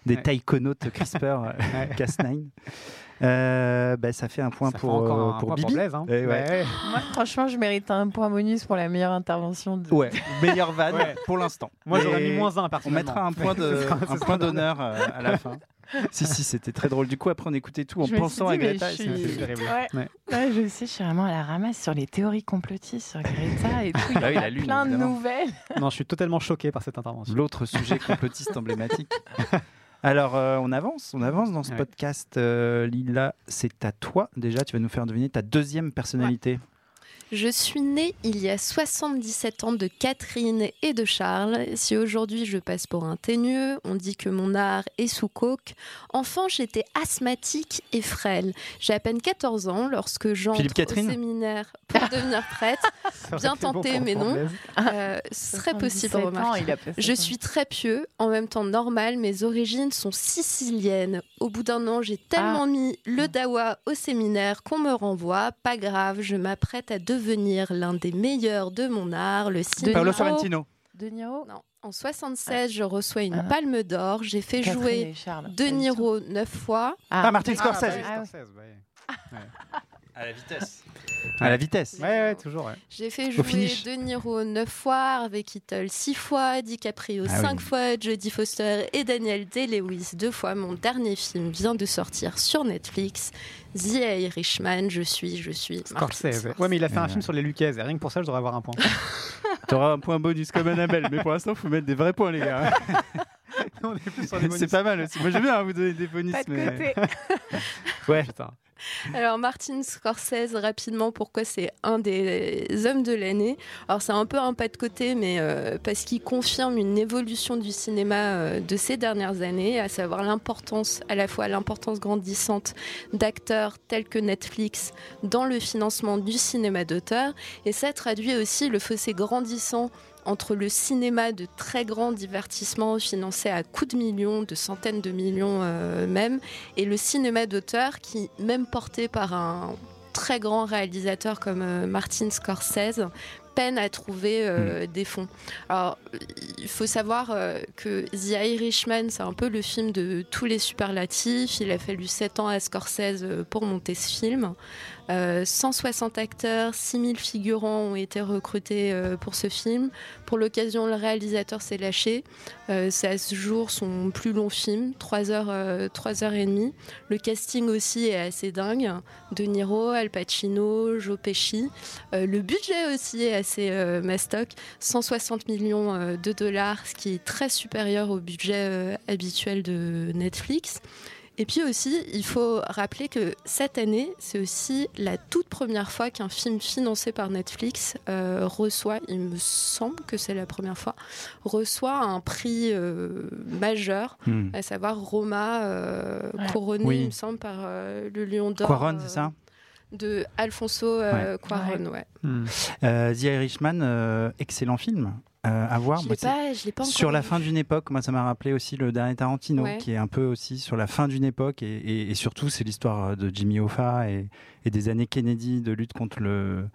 des Ouais. taïkonautes CRISPR euh, Ouais. Cas9. Euh, bah, ça fait un point Ça pour, euh, un pour point Bibi. Blaise, hein. Eh ouais. Ouais. Moi, franchement, je mérite un point bonus pour la meilleure intervention. De... Ouais, meilleure vanne Ouais. pour l'instant. Moi j'aurais mis moins un On personnellement. mettra un point d'honneur euh, à la fin. si, si, c'était très drôle. Du coup, après, on écoutait tout en Je pensant dit, à Greta. je et suis- terrible. Ouais. Ouais. Ouais, je sais, je suis vraiment à la ramasse sur les théories complotistes sur Greta et tout. Il y oui, a la Lune, plein de nouvelles. Non, je suis totalement choqué par cette intervention. L'autre sujet complotiste emblématique. Alors, euh, on avance, on avance dans ce Ouais. podcast. Euh, Lila, c'est à toi. Déjà, tu vas nous faire deviner ta deuxième personnalité. Je suis née il y a 77 ans de Catherine et de Charles. Si aujourd'hui je passe pour un teigneux, on dit que mon art est sous coke. Enfant, j'étais asthmatique et frêle. J'ai à peine 14 ans lorsque j'entre au séminaire pour devenir prêtre. Bien bon tenté, mais non. Euh, ce serait possible, 77 ans, remarque. Je suis très pieux, en même temps normal. Mes origines sont siciliennes. Au bout d'un an, j'ai tellement mis le dawa au séminaire qu'on me renvoie. Pas grave, je m'apprête à devenir l'un des meilleurs de mon art, le cinéma. Paolo Niro. Sorrentino. De Niro Non, en 76, je reçois une Ah. palme d'or. J'ai fait Catherine jouer. De. Niro neuf fois. Ah, Martin Ah, bah Scorsese. oui, Ah, Scorsese, ouais. À la vitesse. À la vitesse. Ouais, ouais, toujours. ouais. J'ai fait jouer. De Niro neuf fois, Harvey Keitel six fois, DiCaprio Ah cinq oui. fois, Jodie Foster et Daniel Day-Lewis deux fois. Mon dernier film vient de sortir sur Netflix. The Irishman, je suis, je suis. Scorsese. Ouais, mais il a fait un Ouais. film sur les et Rien que pour ça, je devrais avoir un point. T'auras un point bonus comme Annabelle, mais pour l'instant, faut mettre des vrais points, les gars. On est plus sur les bonus. C'est pas mal aussi. Moi, j'aime bien hein, vous donner des bonus. Pas de mais... côté. Ouais. Putain. Alors Martin Scorsese, rapidement, pourquoi c'est un des hommes de l'année? Alors c'est un peu un pas de côté, mais euh, parce qu'il confirme une évolution du cinéma euh, de ces dernières années, à savoir l'importance, à la fois l'importance grandissante d'acteurs tels que Netflix dans le financement du cinéma d'auteur, et ça traduit aussi le fossé grandissant entre le cinéma de très grand divertissement financé à coups de millions, de centaines de millions euh, même, et le cinéma d'auteur qui, même porté par un très grand réalisateur comme euh, Martin Scorsese, peine à trouver euh, des fonds. Alors, il faut savoir euh, que The Irishman, c'est un peu le film de tous les superlatifs. Il a fallu 7 ans à Scorsese pour monter ce film. Euh, 160 acteurs, 6000 figurants ont été recrutés euh, pour ce film. Pour l'occasion, le réalisateur s'est lâché. Euh, c'est à ce son plus long film, 3 heures, euh, 3 heures et demie. Le casting aussi est assez dingue. De Niro, Al Pacino, Joe Pesci. Euh, le budget aussi est assez euh, mastoc. 160 millions euh, de dollars, ce qui est très supérieur au budget euh, habituel de Netflix. Et puis aussi, il faut rappeler que cette année, c'est aussi la toute première fois qu'un film financé par Netflix euh, reçoit, il me semble que c'est la première fois, reçoit un prix euh, majeur, Hmm. à savoir Roma, euh, Ouais. couronné, Oui. il me semble, par euh, le Lion d'Or. Quaron, euh, c'est ça? De Alfonso euh, Cuarón, ouais. Hmm. Euh, The Irishman, euh, excellent film. Euh, à voir. Je Moi, l'ai c'est- pas, je l'ai pas encore Sur la vu. fin d'une époque, moi ça m'a rappelé aussi le dernier Tarantino, Ouais. qui est un peu aussi sur la fin d'une époque, et, et- et surtout c'est l'histoire de Jimmy Hoffa et, et des années Kennedy de lutte contre le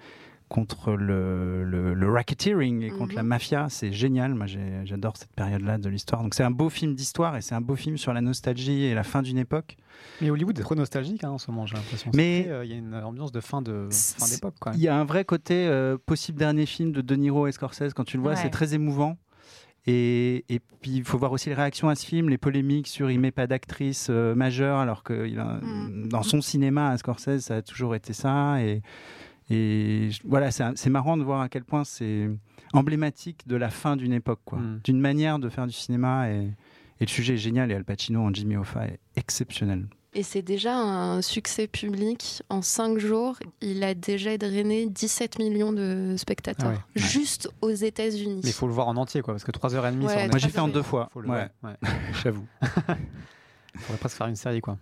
contre le, le, le racketeering et contre Mhm. la mafia. C'est génial. Moi, j'adore cette période-là de l'histoire. Donc, c'est un beau film d'histoire et c'est un beau film sur la nostalgie et la fin d'une époque. Mais Hollywood est trop nostalgique hein, en ce moment, j'ai l'impression. Mais- euh, il y a une ambiance de fin de fin d'époque. Il y a un vrai côté euh, possible dernier film de De Niro et Scorsese. Quand tu le vois, Ouais. c'est très émouvant. Et, et puis, il faut voir aussi les réactions à ce film, les polémiques sur il met pas d'actrice euh, majeure, alors que il a- Mm. dans son cinéma, à Scorsese, ça a toujours été ça. Et, et je- voilà, c'est marrant de voir à quel point c'est emblématique de la fin d'une époque, quoi. Mm. D'une manière de faire du cinéma. Et, et le sujet est génial. Et Al Pacino en Jimmy Hoffa est exceptionnel. Et c'est déjà un succès public. En cinq jours, il a déjà drainé 17 millions de spectateurs. Ah ouais. Juste aux États-Unis. Mais il faut le voir en entier, quoi, parce que 3h30 Ouais, Moi, j'ai fait en deux fois. Faut le- Ouais, ouais. j'avoue. Il faudrait presque faire une série, quoi.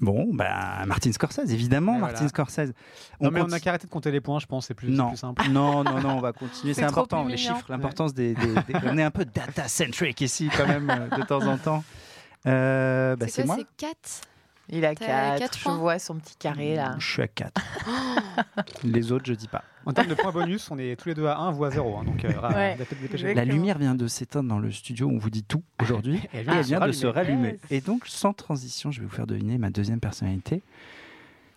Bon, bah, Martin Scorsese, évidemment, Et Martin voilà. Scorsese. Non, mais on a qu'à arrêter de compter les points, je pense, c'est plus, simple. non, non, non, on va continuer. C'est important, les chiffres, l'importance des, des- des- On est un peu data-centric ici, quand même, euh, de temps en temps. Euh, bah, c'est moi C'est 4 Il a T'as 4. quatre Je vois son petit carré là. Je suis à 4. les autres, je dis pas. En termes de points bonus, on est tous les deux à 1, vous à 0. hein, donc, euh, Ouais. La lumière vient de s'éteindre dans le studio où on vous dit tout aujourd'hui. Et elle vient elle de vient se de se rallumer. rallumer. Yes. Et donc, sans transition, je vais vous faire deviner ma deuxième personnalité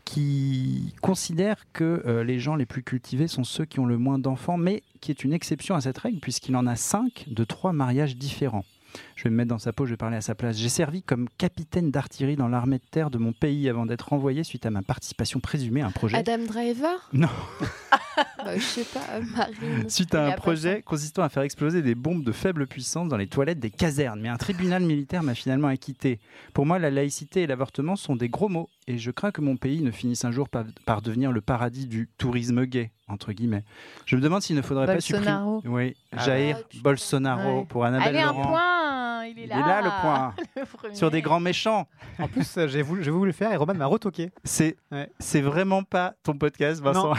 qui considère que euh, les gens les plus cultivés sont ceux qui ont le moins d'enfants, mais qui est une exception à cette règle puisqu'il en a cinq de trois mariages différents. Je vais me mettre dans sa peau, je vais parler à sa place. J'ai servi comme capitaine d'artillerie dans l'armée de terre de mon pays avant d'être renvoyé suite à ma participation présumée à un projet. Adam Driver? Non. Bah, Je sais pas, Marine. Suite à un projet consistant à faire exploser des bombes de faible puissance dans les toilettes des casernes. Mais un tribunal militaire m'a finalement acquitté. Pour moi, la laïcité et l'avortement sont des gros mots. Et je crains que mon pays ne finisse un jour par, par devenir le paradis du tourisme gay, entre guillemets. Je me demande s'il ne faudrait Bolsonaro. pas supprimer... Oui, Ah Jair. Bolsonaro Ouais. pour Annabelle Allez, un point Il est Il là. est là le point. Le. Sur des grands méchants. En plus, euh, j'ai voulu, voulu le faire et Roman m'a retoqué. C'est Ouais. c'est vraiment pas ton podcast, Vincent.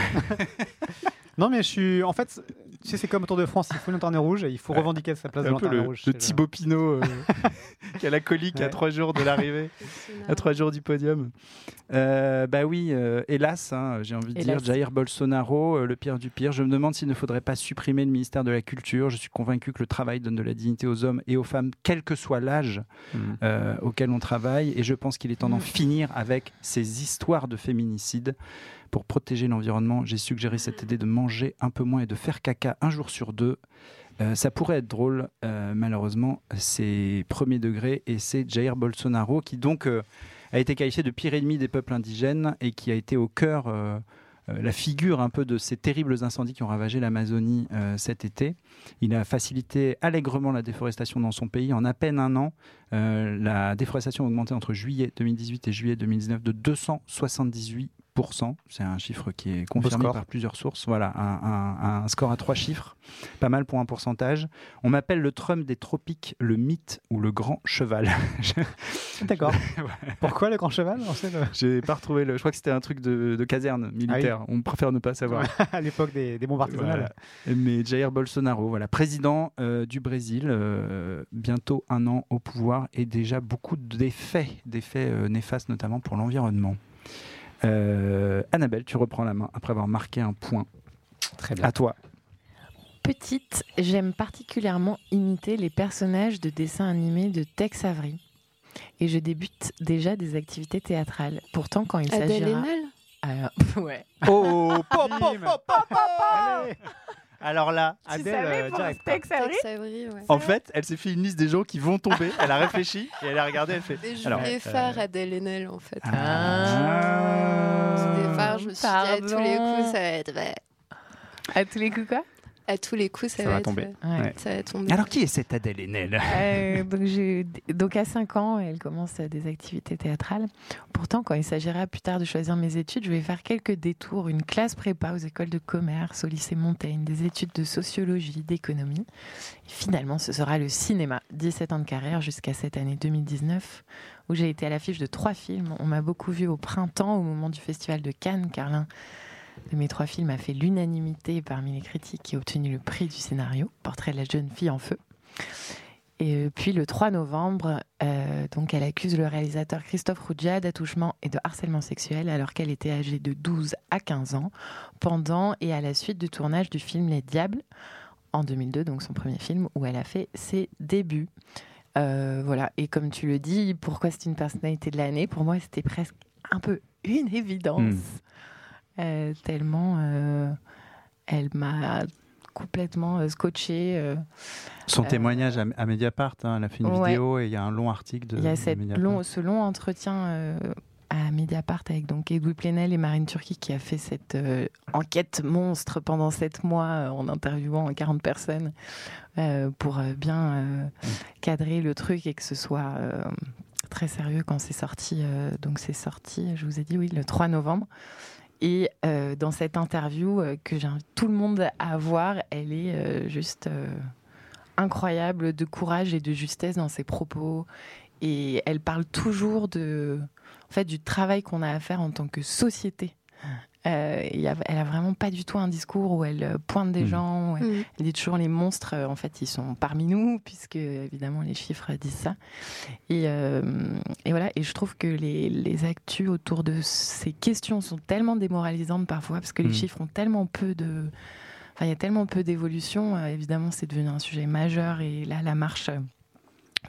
Non, mais je suis. En fait, tu sais, c'est comme au Tour de France, il faut une lanterne rouge et il faut revendiquer sa place de un peu lanterne le, rouge. le Thibaut Pinot euh, qui a la colique à trois jours de l'arrivée. à trois jours du podium. Euh, bah oui, euh, hélas, hein, j'ai envie de Hélas. dire Jair Bolsonaro, euh, le pire du pire. Je me demande s'il ne faudrait pas supprimer le ministère de la Culture. Je suis convaincu que le travail donne de la dignité aux hommes et aux femmes, quel que soit l'âge euh, auquel on travaille. Et je pense qu'il est temps d'en Mm. finir avec ces histoires de féminicide. Pour protéger l'environnement, j'ai suggéré cette idée de manger un peu moins et de faire caca un jour sur deux. Euh, ça pourrait être drôle, euh, malheureusement, c'est premier degré et c'est Jair Bolsonaro qui donc euh, a été qualifié de pire ennemi des peuples indigènes et qui a été au cœur, la figure un peu de ces terribles incendies qui ont ravagé l'Amazonie cet été. Il a facilité allègrement la déforestation dans son pays. En à peine un an, la déforestation a augmenté entre juillet 2018 et juillet 2019 de 278 c'est un chiffre qui est confirmé par plusieurs sources. Voilà, un, un- un score à trois chiffres, pas mal pour un pourcentage. On m'appelle le Trump des tropiques, le mythe ou le grand cheval. D'accord. Pourquoi le grand cheval J'ai pas retrouvé le. Je crois que c'était un truc de, de caserne militaire. On préfère ne pas savoir. À l'époque des, des bombes artisanales. Voilà. Mais Jair Bolsonaro, voilà, président euh, du Brésil, euh, bientôt un an au pouvoir et déjà beaucoup d'effets, d'effets euh, néfastes notamment pour l'environnement. Euh, Annabelle, tu reprends la main après avoir marqué un point. Très bien. À toi. Petite, j'aime particulièrement imiter les personnages de dessins animés de Tex Avery. Et je débute déjà des activités théâtrales. Pourtant, quand il Adèle s'agira... Haenel Alors, ouais. Oh, po, po, Bim. po, po, po. Allez, Alors là, Adèle, euh, direct. Tex Avery Tex Avery, ouais. en fait, elle s'est fait une liste des gens qui vont tomber. Elle a réfléchi et elle a regardé. Elle fait. Et je Alors, voulais euh, faire Adèle Haenel, en fait. Ah. Au départ, je me suis dit, à tous les coups, ça va être... À tous les coups, quoi? À tous les coups, ça, Ça va tomber. Ouais. Ouais. Ça va tomber. Alors qui est cette Adèle Haenel? Euh, donc, donc à 5 ans, elle commence des activités théâtrales. Pourtant, quand il s'agira plus tard de choisir mes études, je vais faire quelques détours, une classe prépa aux écoles de commerce, au lycée Montaigne, des études de sociologie, d'économie. Finalement, ce sera le cinéma. 17 ans de carrière jusqu'à cette année 2019, où j'ai été à l'affiche de trois films. On m'a beaucoup vu au printemps, au moment du festival de Cannes, car l'un de mes trois films a fait l'unanimité parmi les critiques et a obtenu le prix du scénario, Portrait de la jeune fille en feu. Et puis le 3 novembre, euh, donc elle accuse le réalisateur Christophe Rougia d'attouchement et de harcèlement sexuel alors qu'elle était âgée de 12 à 15 ans pendant et à la suite du tournage du film Les Diables en 2002, donc son premier film où elle a fait ses débuts. Euh, voilà, et comme tu le dis, pourquoi c'est une personnalité de l'année? Pour moi, c'était presque un peu une évidence, Mm. Euh, tellement euh, elle m'a complètement euh, scotché. Son témoignage à, à Mediapart, hein, elle a fait une ouais. vidéo et il y a un long article de Il y a cette long, ce long entretien à Mediapart avec donc Edoui Plenel et Marine Turki qui a fait cette euh, enquête monstre pendant sept mois euh, en interviewant 40 personnes euh, pour bien euh, cadrer le truc et que ce soit très sérieux quand c'est sorti. donc c'est sorti, je vous ai dit oui, le 3 novembre. Et euh, dans cette interview euh, que j'invite tout le monde à voir, elle est euh, juste incroyable de courage et de justesse dans ses propos. Et elle parle toujours de, en fait, du travail qu'on a à faire en tant que société. Euh, il y a- elle a vraiment pas du tout un discours où elle euh, pointe des Mhm. gens. où elle, Mm. elle dit toujours les monstres. euh, En fait, ils sont parmi nous puisque évidemment les chiffres disent ça. Et, euh, et voilà. Et je trouve que les, les actus autour de ces questions sont tellement démoralisantes parfois parce que les Mhm. chiffres ont tellement peu de Enfin, il y a tellement peu d'évolution. euh, évidemment, c'est devenu un sujet majeur. Et là, la marche euh,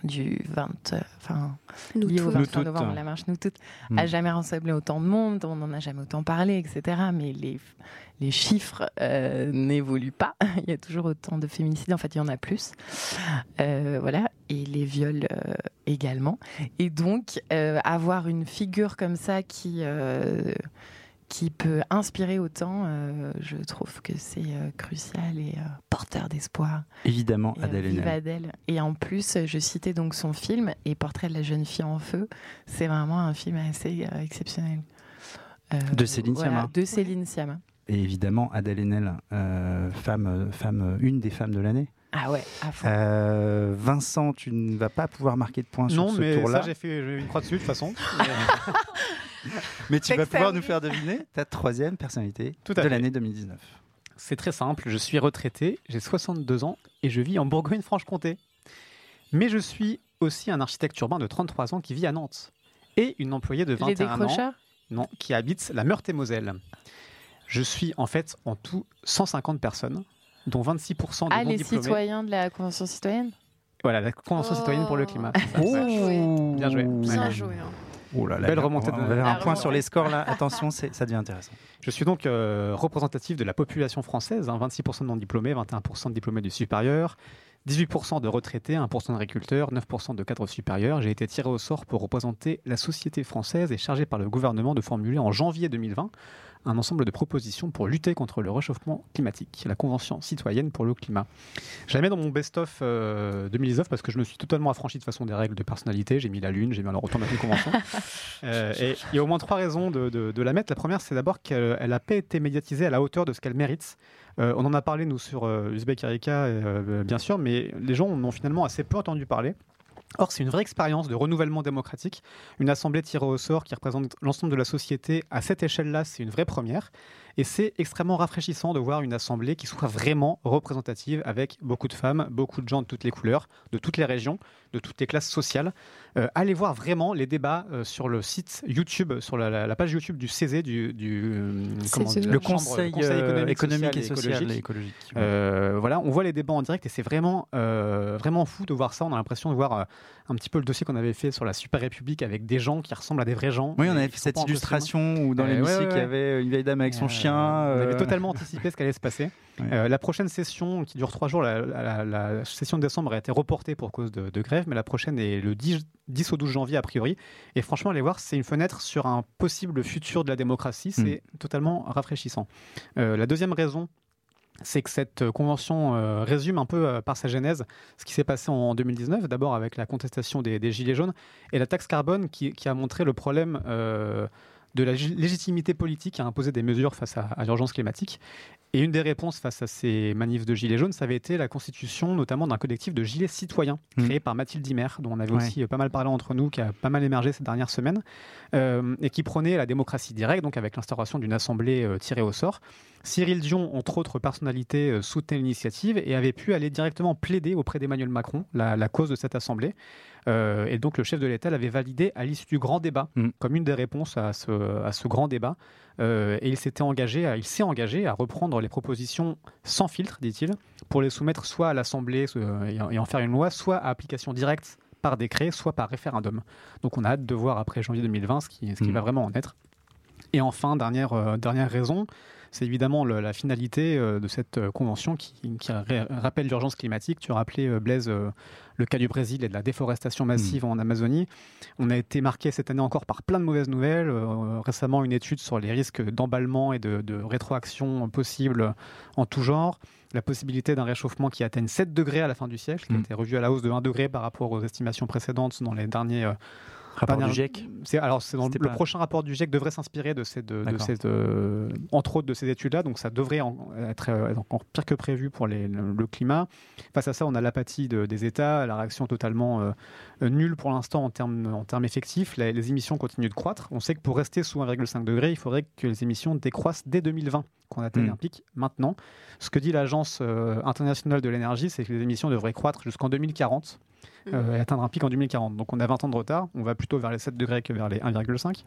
du 20, euh, enfin, Nous liée au tous. 23 Nous toutes. novembre, la marche Nous Toutes, Mm. a jamais rassemblé autant de monde. On n'en a jamais autant parlé, etc. Mais les, les chiffres euh, n'évoluent pas. il y a toujours autant de féminicides. En fait, il y en a plus. Euh, voilà. Et les viols euh, également. Et donc, euh, avoir une figure comme ça qui. Qui peut inspirer autant, euh, je trouve que c'est euh, crucial et euh, porteur d'espoir. Évidemment, Et, Adèle vive Haenel. Adèle. Et en plus, je citais donc son film et Portrait de la jeune fille en feu. C'est vraiment un film assez euh, exceptionnel. Euh, De Céline Sciamma. De Céline Sciamma. Et évidemment, Adèle Haenel, euh, femme, femme, une des femmes de l'année. Ah ouais, à fond. Euh, Vincent, tu ne vas pas pouvoir marquer de points Non, sur ce mais tour-là, ça, j'ai fait j'ai eu une croix dessus de toute façon. mais tu vas pouvoir nous faire deviner ta troisième personnalité Tout de l'année 2019. C'est très simple, je suis retraité, j'ai 62 ans et je vis en Bourgogne-Franche-Comté. Mais je suis aussi un architecte urbain de 33 ans qui vit à Nantes. Et une employée de Les 21 ans non, qui habite la Meurthe-et-Moselle. Je suis en fait en tout 150 personnes, dont 26% de Ah, les citoyens de la Convention citoyenne? Voilà, la Convention Oh. citoyenne pour le climat. Bien joué. Bien joué. Bien Ouais. joué. hein. Oh là là, Belle remontée on de- va faire un La point sur les scores là. Attention, ça devient intéressant. Je suis donc euh, représentatif de la population française, hein, 26% de non-diplômés, 21% de diplômés du supérieur, 18% de retraités, 1% d'agriculteurs, 9% de cadres supérieurs. J'ai été tiré au sort pour représenter la société française et chargé par le gouvernement de formuler en janvier 2020 un ensemble de propositions pour lutter contre le réchauffement climatique, la Convention citoyenne pour le climat. Je la mets dans mon best-of euh, 2019 parce que je me suis totalement affranchi de façon des règles de personnalité. J'ai mis la lune, j'ai mis alors autant de convention. Euh, et il y a au moins trois raisons de, de- de la mettre. La première, c'est d'abord qu'elle n'a pas été médiatisée à la hauteur de ce qu'elle mérite. Euh, on en a parlé, nous, sur euh, Uzbek Erika, bien sûr, mais les gens en ont finalement assez peu entendu parler. Or, c'est une vraie expérience de renouvellement démocratique. Une assemblée tirée au sort qui représente l'ensemble de la société à cette échelle-là, c'est une vraie première. Et c'est extrêmement rafraîchissant de voir une assemblée qui soit vraiment représentative avec beaucoup de femmes, beaucoup de gens de toutes les couleurs, de toutes les régions, de toutes les classes sociales. Euh, allez voir vraiment les débats euh, sur le site YouTube, sur la, la- la page YouTube du CESE, du, du, euh, comment Le chambre- Conseil, Conseil économique, économique et social social et écologique. Euh, voilà, on voit les débats en direct et c'est vraiment, euh, vraiment fou de voir ça. On a l'impression de voir euh, un petit peu le dossier qu'on avait fait sur la Super République avec des gens qui ressemblent à des vrais gens. oui, on avait fait cette illustration où dans Euh, l'hémicycle, ouais, ouais, il y avait une vieille dame avec son Euh, chien. On avait euh, totalement anticipé ce qui allait se passer. Ouais. Euh, la prochaine session, qui dure trois jours, la, la- la session de décembre a été reportée pour cause de, de grève, mais la prochaine est le 10, 10 au 12 janvier a priori. Et franchement, allez voir, c'est une fenêtre sur un possible futur de la démocratie. C'est totalement rafraîchissant. Euh, la deuxième raison, c'est que cette convention euh, résume un peu euh, par sa genèse ce qui s'est passé en 2019, d'abord avec la contestation des, des Gilets jaunes et la taxe carbone qui, qui a montré le problème euh, de la gi- légitimité politique à imposer des mesures face à, à l'urgence climatique. Et une des réponses face à ces manifs de Gilets jaunes, ça avait été la constitution notamment d'un collectif de Gilets citoyens Mm. créé par Mathilde Dimer, dont on avait Ouais. aussi euh, pas mal parlé entre nous, qui a pas mal émergé ces dernières semaines, euh, et qui prônait la démocratie directe, donc avec l'instauration d'une assemblée euh, tirée au sort. Cyril Dion, entre autres personnalités, euh, soutenait l'initiative et avait pu aller directement plaider auprès d'Emmanuel Macron la, la cause de cette assemblée. Euh, et donc le chef de l'État l'avait validé à l'issue du grand débat, Mm. comme une des réponses à ce, à ce grand débat. Euh, et il s'était engagé, à- il s'est engagé à reprendre les propositions sans filtre, dit-il, pour les soumettre soit à l'Assemblée et en- faire une loi, soit à application directe par décret, soit par référendum. Donc on a hâte de voir après janvier 2020 ce qui, ce qui Mm. va vraiment en être. Et enfin, dernière, euh, dernière raison, c'est évidemment le- la finalité euh, de cette euh, convention qui, qui ra- rappelle l'urgence climatique. Tu as rappelé, euh, Blaise, le cas du Brésil et de la déforestation massive en Amazonie. On a été marqué cette année encore par plein de mauvaises nouvelles. Récemment, une étude sur les risques d'emballement et de, de rétroaction possibles en tout genre. La possibilité d'un réchauffement qui atteigne 7 degrés à la fin du siècle, qui a Mm. été revu à la hausse de 1 degré par rapport aux estimations précédentes dans les derniers Rapport Dernière- du GIEC. c'est alors c'est dans C'était le pas- prochain rapport du GIEC devrait s'inspirer de cette euh, entre autres de ces études-là, donc ça devrait en- être euh, encore pire que prévu pour les- le, le climat. Face à ça, on a l'apathie de- des États, la réaction totalement euh, euh, nulle pour l'instant en termes en termes effectifs. Les, les émissions continuent de croître. On sait que pour rester sous 1,5 degré, il faudrait que les émissions décroissent dès 2020, qu'on atteigne Mm. un pic maintenant. Ce que dit l'agence euh, internationale de l'énergie, c'est que les émissions devraient croître jusqu'en 2040 euh, et atteindre un pic en 2040. Donc on a 20 ans de retard, on va plutôt vers les 7 degrés que vers les 1,5.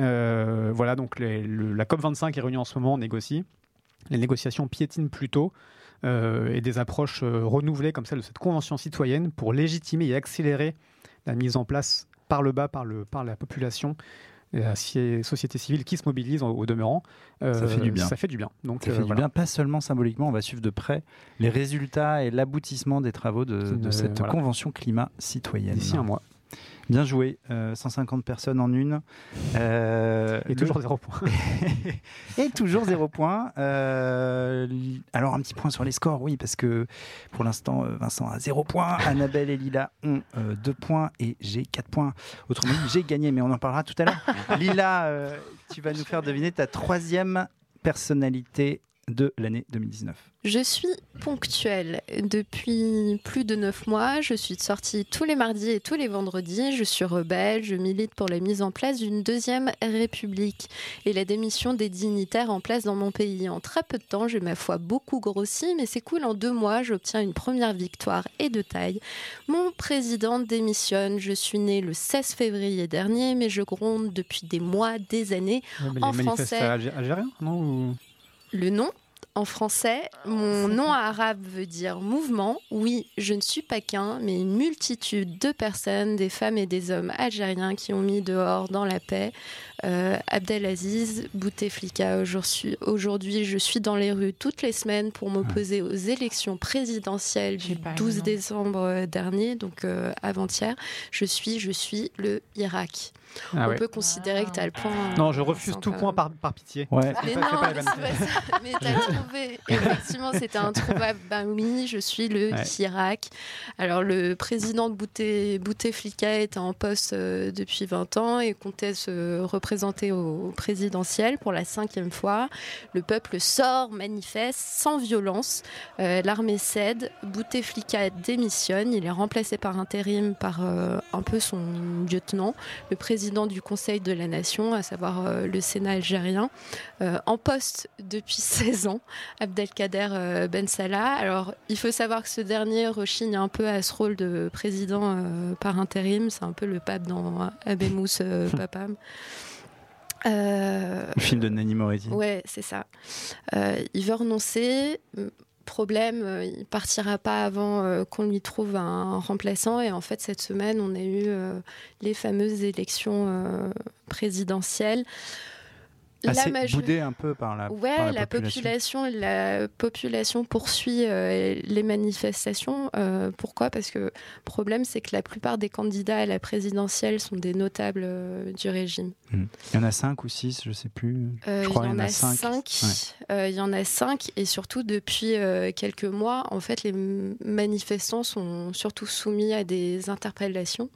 Euh, voilà, donc la COP25 est réunie en ce moment, on négocie. Les négociations piétinent plutôt euh, et des approches renouvelées comme celle de cette convention citoyenne pour légitimer et accélérer la mise en place par le bas, par, le, par la population, la société civile qui se mobilise au, demeurant. Euh, Ça fait du bien. Ça fait du bien. Donc, Ça euh, fait du voilà. bien, pas seulement symboliquement, on va suivre de près les résultats et l'aboutissement des travaux de, cette voilà. convention climat citoyenne. D'ici un mois. Bien joué, euh, 150 personnes en une. Euh, Et le- toujours zéro point. et toujours zéro point. Euh, alors un petit point sur les scores, oui, parce que pour l'instant, euh, Vincent a zéro point, Annabelle et Lila ont euh, deux points et j'ai quatre points. Autrement dit, j'ai gagné, mais on en parlera tout à l'heure. Lila, euh, tu vas nous faire deviner ta troisième personnalité de l'année 2019. Je suis ponctuelle. Depuis plus de neuf mois, je suis sortie tous les mardis et tous les vendredis. Je suis rebelle, je milite pour la mise en place d'une deuxième république et la démission des dignitaires en place dans mon pays. En très peu de temps, j'ai ma foi beaucoup grossi, mais c'est cool, en deux mois, j'obtiens une première victoire et de taille. Mon président démissionne. Je suis née le 16 février dernier, mais je gronde depuis des mois, des années. Ouais, En français. algé- algériens, non ou- Le nom en français, mon nom arabe veut dire mouvement. Oui, je ne suis pas qu'un, mais une multitude de personnes, des femmes et des hommes algériens qui ont mis dehors dans la paix euh, Abdelaziz Bouteflika. Aujourd'hui, je suis dans les rues toutes les semaines pour m'opposer aux élections présidentielles du pas le 12 nom. décembre dernier, donc euh, avant-hier. Je suis, je suis le Irak. Ah On ouais. peut considérer que tu as le point. Non, je refuse tout point par, par pitié. Ouais. Mais non, pas- mais pas t'as trouvé. Effectivement, c'était introuvable. Ben oui, je suis le Ouais. Irak. Alors, le président de Bouté, Bouteflika était en poste euh, depuis 20 ans et comptait se représenter au présidentiel pour la cinquième fois. Le peuple sort, manifeste, sans violence. Euh, L'armée cède. Bouteflika démissionne. Il est remplacé par intérim par euh, un peu son lieutenant, le président du Conseil de la Nation, à savoir euh, le Sénat algérien euh, en poste depuis 16 ans, Abdelkader euh, Ben Salah. Alors, il faut savoir que ce dernier rechigne un peu à ce rôle de président par intérim. C'est un peu le pape dans Abemous Papam. Euh, Le film de Nanny Moretti. Ouais, c'est ça. Euh, il veut renoncer. Problème, euh, il partira pas avant euh, qu'on lui trouve un remplaçant. Et en fait, cette semaine, on a eu euh, les fameuses élections présidentielles. La Assez boudé un peu par la, Ouais, par la la population. population, la population poursuit euh, les manifestations. Euh, pourquoi? Parce que le problème, c'est que la plupart des candidats à la présidentielle sont des notables euh, du régime. Hmm. Il y en a cinq ou six, je sais plus. Il y en a cinq. cinq. Ouais. Il y en a cinq et surtout depuis quelques mois, en fait, les manifestants sont surtout soumis à des interpellations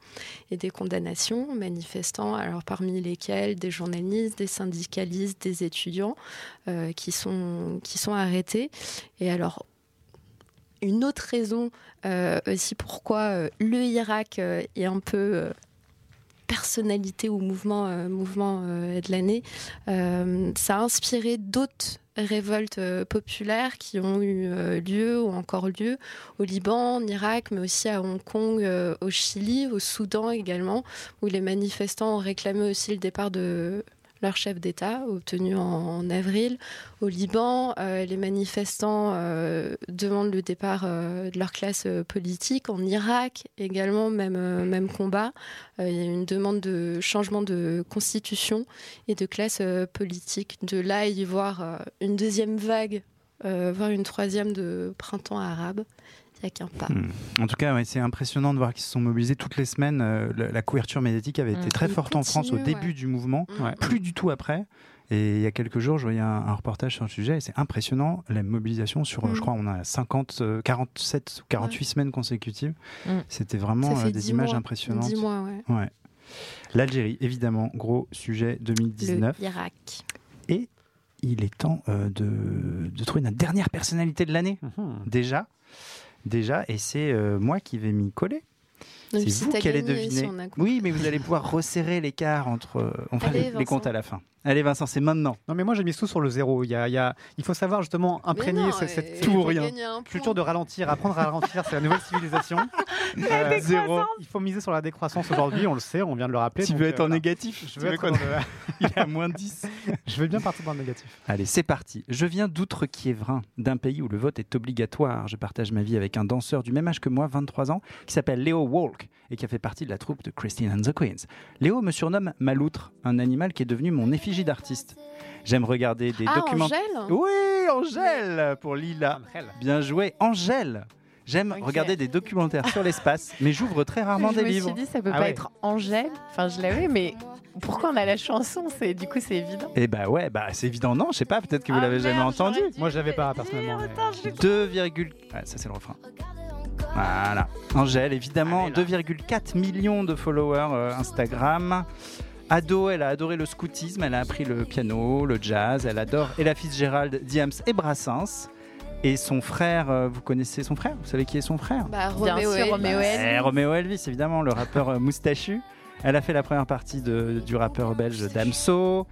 et des condamnations. Manifestants, alors parmi lesquels des journalistes, des syndicalistes, des étudiants euh, qui sont qui sont arrêtés. Et alors. Une autre raison euh, aussi pourquoi euh, le Irak est un peu personnalité ou mouvement, mouvement de l'année, ça a inspiré d'autres révoltes populaires qui ont eu lieu ou encore lieu au Liban, en Irak, mais aussi à Hong Kong, au Chili, au Soudan également, où les manifestants ont réclamé aussi le départ de leur chef d'État, obtenu en, avril. Au Liban, euh, les manifestants euh, demandent le départ euh, de leur classe politique. En Irak, également, même, même combat. Il y a une demande de changement de constitution et de classe politique. De là y voir une deuxième vague, voire une troisième de printemps arabe, Hmm. En tout cas, ouais, c'est impressionnant de voir qu'ils se sont mobilisés toutes les semaines. Euh, la, la couverture médiatique avait été Mm. très forte en France au début ouais. du mouvement, Mm. Ouais. plus du tout après. Et il y a quelques jours, je voyais un, un reportage sur le sujet et c'est impressionnant la mobilisation sur, euh, je crois, on a 50, euh, 47 ou 48 semaines consécutives. C'était vraiment euh, des images mois. impressionnantes. Dis moi, ouais. Ouais. L'Algérie, évidemment, gros sujet 2019. Le Irak. Et il est temps euh, de, de trouver notre dernière personnalité de l'année. Mhm. Déjà, déjà, et c'est euh, moi qui vais m'y coller. C'est vous qui allez si deviner. Oui, mais vous allez pouvoir resserrer l'écart entre. euh, On fera Allez, les, comptes à la fin. Allez, Vincent, c'est maintenant. Non, mais moi j'ai mis tout sur le zéro. Il, y a, il, y a- il faut savoir justement imprégner non, euh, cette t'as tout ou rien. culture de ralentir, apprendre à ralentir, c'est la nouvelle civilisation. Euh, Zéro. Il faut miser sur la décroissance aujourd'hui, on le sait, on vient de le rappeler. Tu donc, veux euh, être en voilà. négatif Je veux, veux être le- Il est à moins 10. je veux bien partir dans le négatif. Allez, c'est parti. Je viens d'Outre-Quiévrin, d'un pays où le vote est obligatoire. Je partage ma vie avec un danseur du même âge que moi, 23 ans, qui s'appelle Léo Walk et qui a fait partie de la troupe de Christine and the Queens. Léo me surnomme Maloutre, un animal qui est devenu mon effigie d'artiste. J'aime regarder des Ah, documentaires. Angèle Oui, Angèle pour Lila. Bien joué, Angèle. J'aime regarder des documentaires sur l'espace, mais j'ouvre très rarement je des me livres. suis dit, ça peut Ah pas ouais. être Angèle. Enfin, je l'avais, mais pourquoi on a la chanson? C'est Du coup, c'est évident. Et bah ouais, bah c'est évident, non Je sais pas, peut-être que vous Ah, l'avez jamais entendu. Moi, je l'avais pas, personnellement, mais- Attends, je l'ai 2, ouais, ça c'est le refrain. Voilà. Angèle, évidemment, 2,4 millions de followers euh, Instagram. Ado, elle a adoré le scoutisme, elle a appris le piano, le jazz, elle adore Ella Fitzgerald, Diams et Brassens. Et son frère, euh, vous connaissez son frère? Vous savez qui est son frère? Bah, Bien Roméo sûr, Elvis. Roméo Elvis. Eh, Roméo Elvis, évidemment, le rappeur euh, moustachu. Elle a fait la première partie de- du rappeur belge Damso.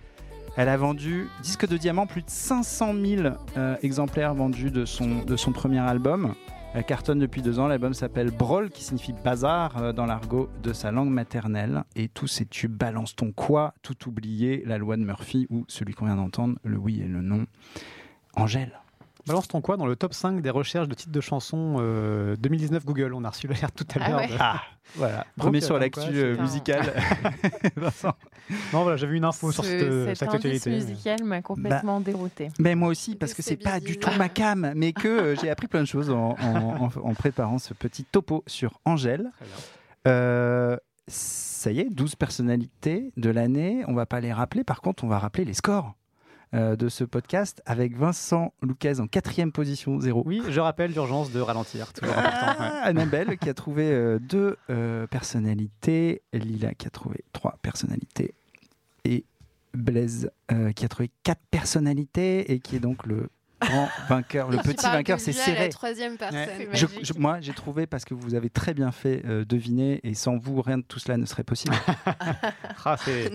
Elle a vendu, disque de diamant, plus de 500 000 euh, exemplaires vendus de son, de son premier album. Elle cartonne depuis deux ans. L'album s'appelle Brawl, qui signifie bazar euh, dans l'argot de sa langue maternelle. Et tous ces tubes, Balance ton quoi, Tout oublié, La loi de Murphy ou celui qu'on vient d'entendre, Le oui et le non. Angèle. Balance ton quoi dans le top 5 des recherches de titres de chansons euh, 2019 Google? On a reçu l'alerte tout à Ah l'heure. ouais. de- Ah, voilà. Premier Donc, sur euh, l'actu euh, musicale. Vincent. Non, voilà, j'avais une info sur Ce- cette, euh, cet cette actualité. mais- musical m'a complètement dérouté. Ben moi aussi, parce Que c'est pas du tout ma cam, mais que euh, j'ai appris plein de choses en, en- en- en préparant ce petit topo sur Angèle. Euh, ça y est, 12 personnalités de l'année. On va pas les rappeler, par contre, on va rappeler les scores euh, de ce podcast avec Vincent Louquez en quatrième position, 0. Oui, je rappelle l'urgence de ralentir, toujours important. ouais. Ah, Annabelle qui a trouvé euh, deux euh, personnalités, Lila qui a trouvé trois personnalités et Blaise euh, qui a trouvé quatre personnalités et qui est donc le grand vainqueur, le petit vainqueur, c'est serré. la troisième personne. Je- je- moi, j'ai trouvé parce que vous avez très bien fait euh, deviner et sans vous, rien de tout cela ne serait possible. Ah, c'est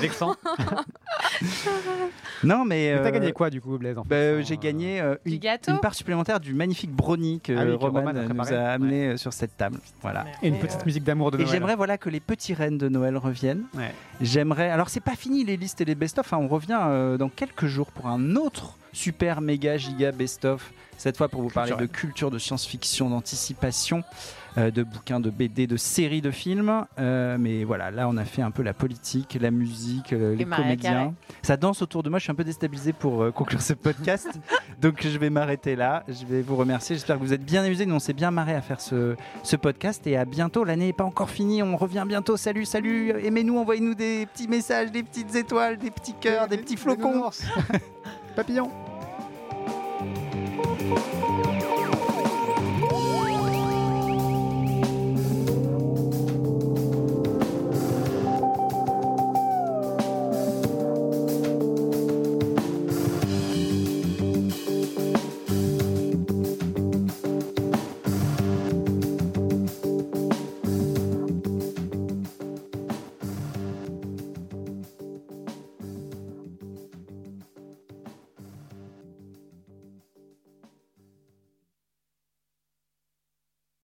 vexant. non, mais. Mais T'as euh, gagné quoi du coup, Blaise en fait, bah, sans, J'ai euh, gagné euh, une, part supplémentaire du magnifique brownie que Ah oui, que Roman Roman a nous a amené euh, sur cette table. Voilà. Et une Et, petite euh, musique d'amour de Et Noël. j'aimerais voilà que les petits reines de Noël reviennent. Ouais. J'aimerais. Alors c'est pas fini les listes et les best-of. hein. On revient euh, dans quelques jours pour un autre super méga giga best-of. Cette fois pour vous parler de culture, de science-fiction, d'anticipation, euh, de bouquins, de BD, de séries, de films. Euh, mais voilà, là on a fait un peu la politique, la musique, euh, les comédiens. Ça danse autour de moi. Je suis un peu déstabilisé pour euh, conclure ce podcast. Donc je vais m'arrêter là. Je vais vous remercier. J'espère que vous êtes bien amusés. Nous on s'est bien marré à faire ce, ce podcast et à bientôt. L'année n'est pas encore finie. On revient bientôt. Salut, salut. Aimez-nous, envoyez-nous des petits messages, des petites étoiles, des petits cœurs, des petits flocons. Papillon.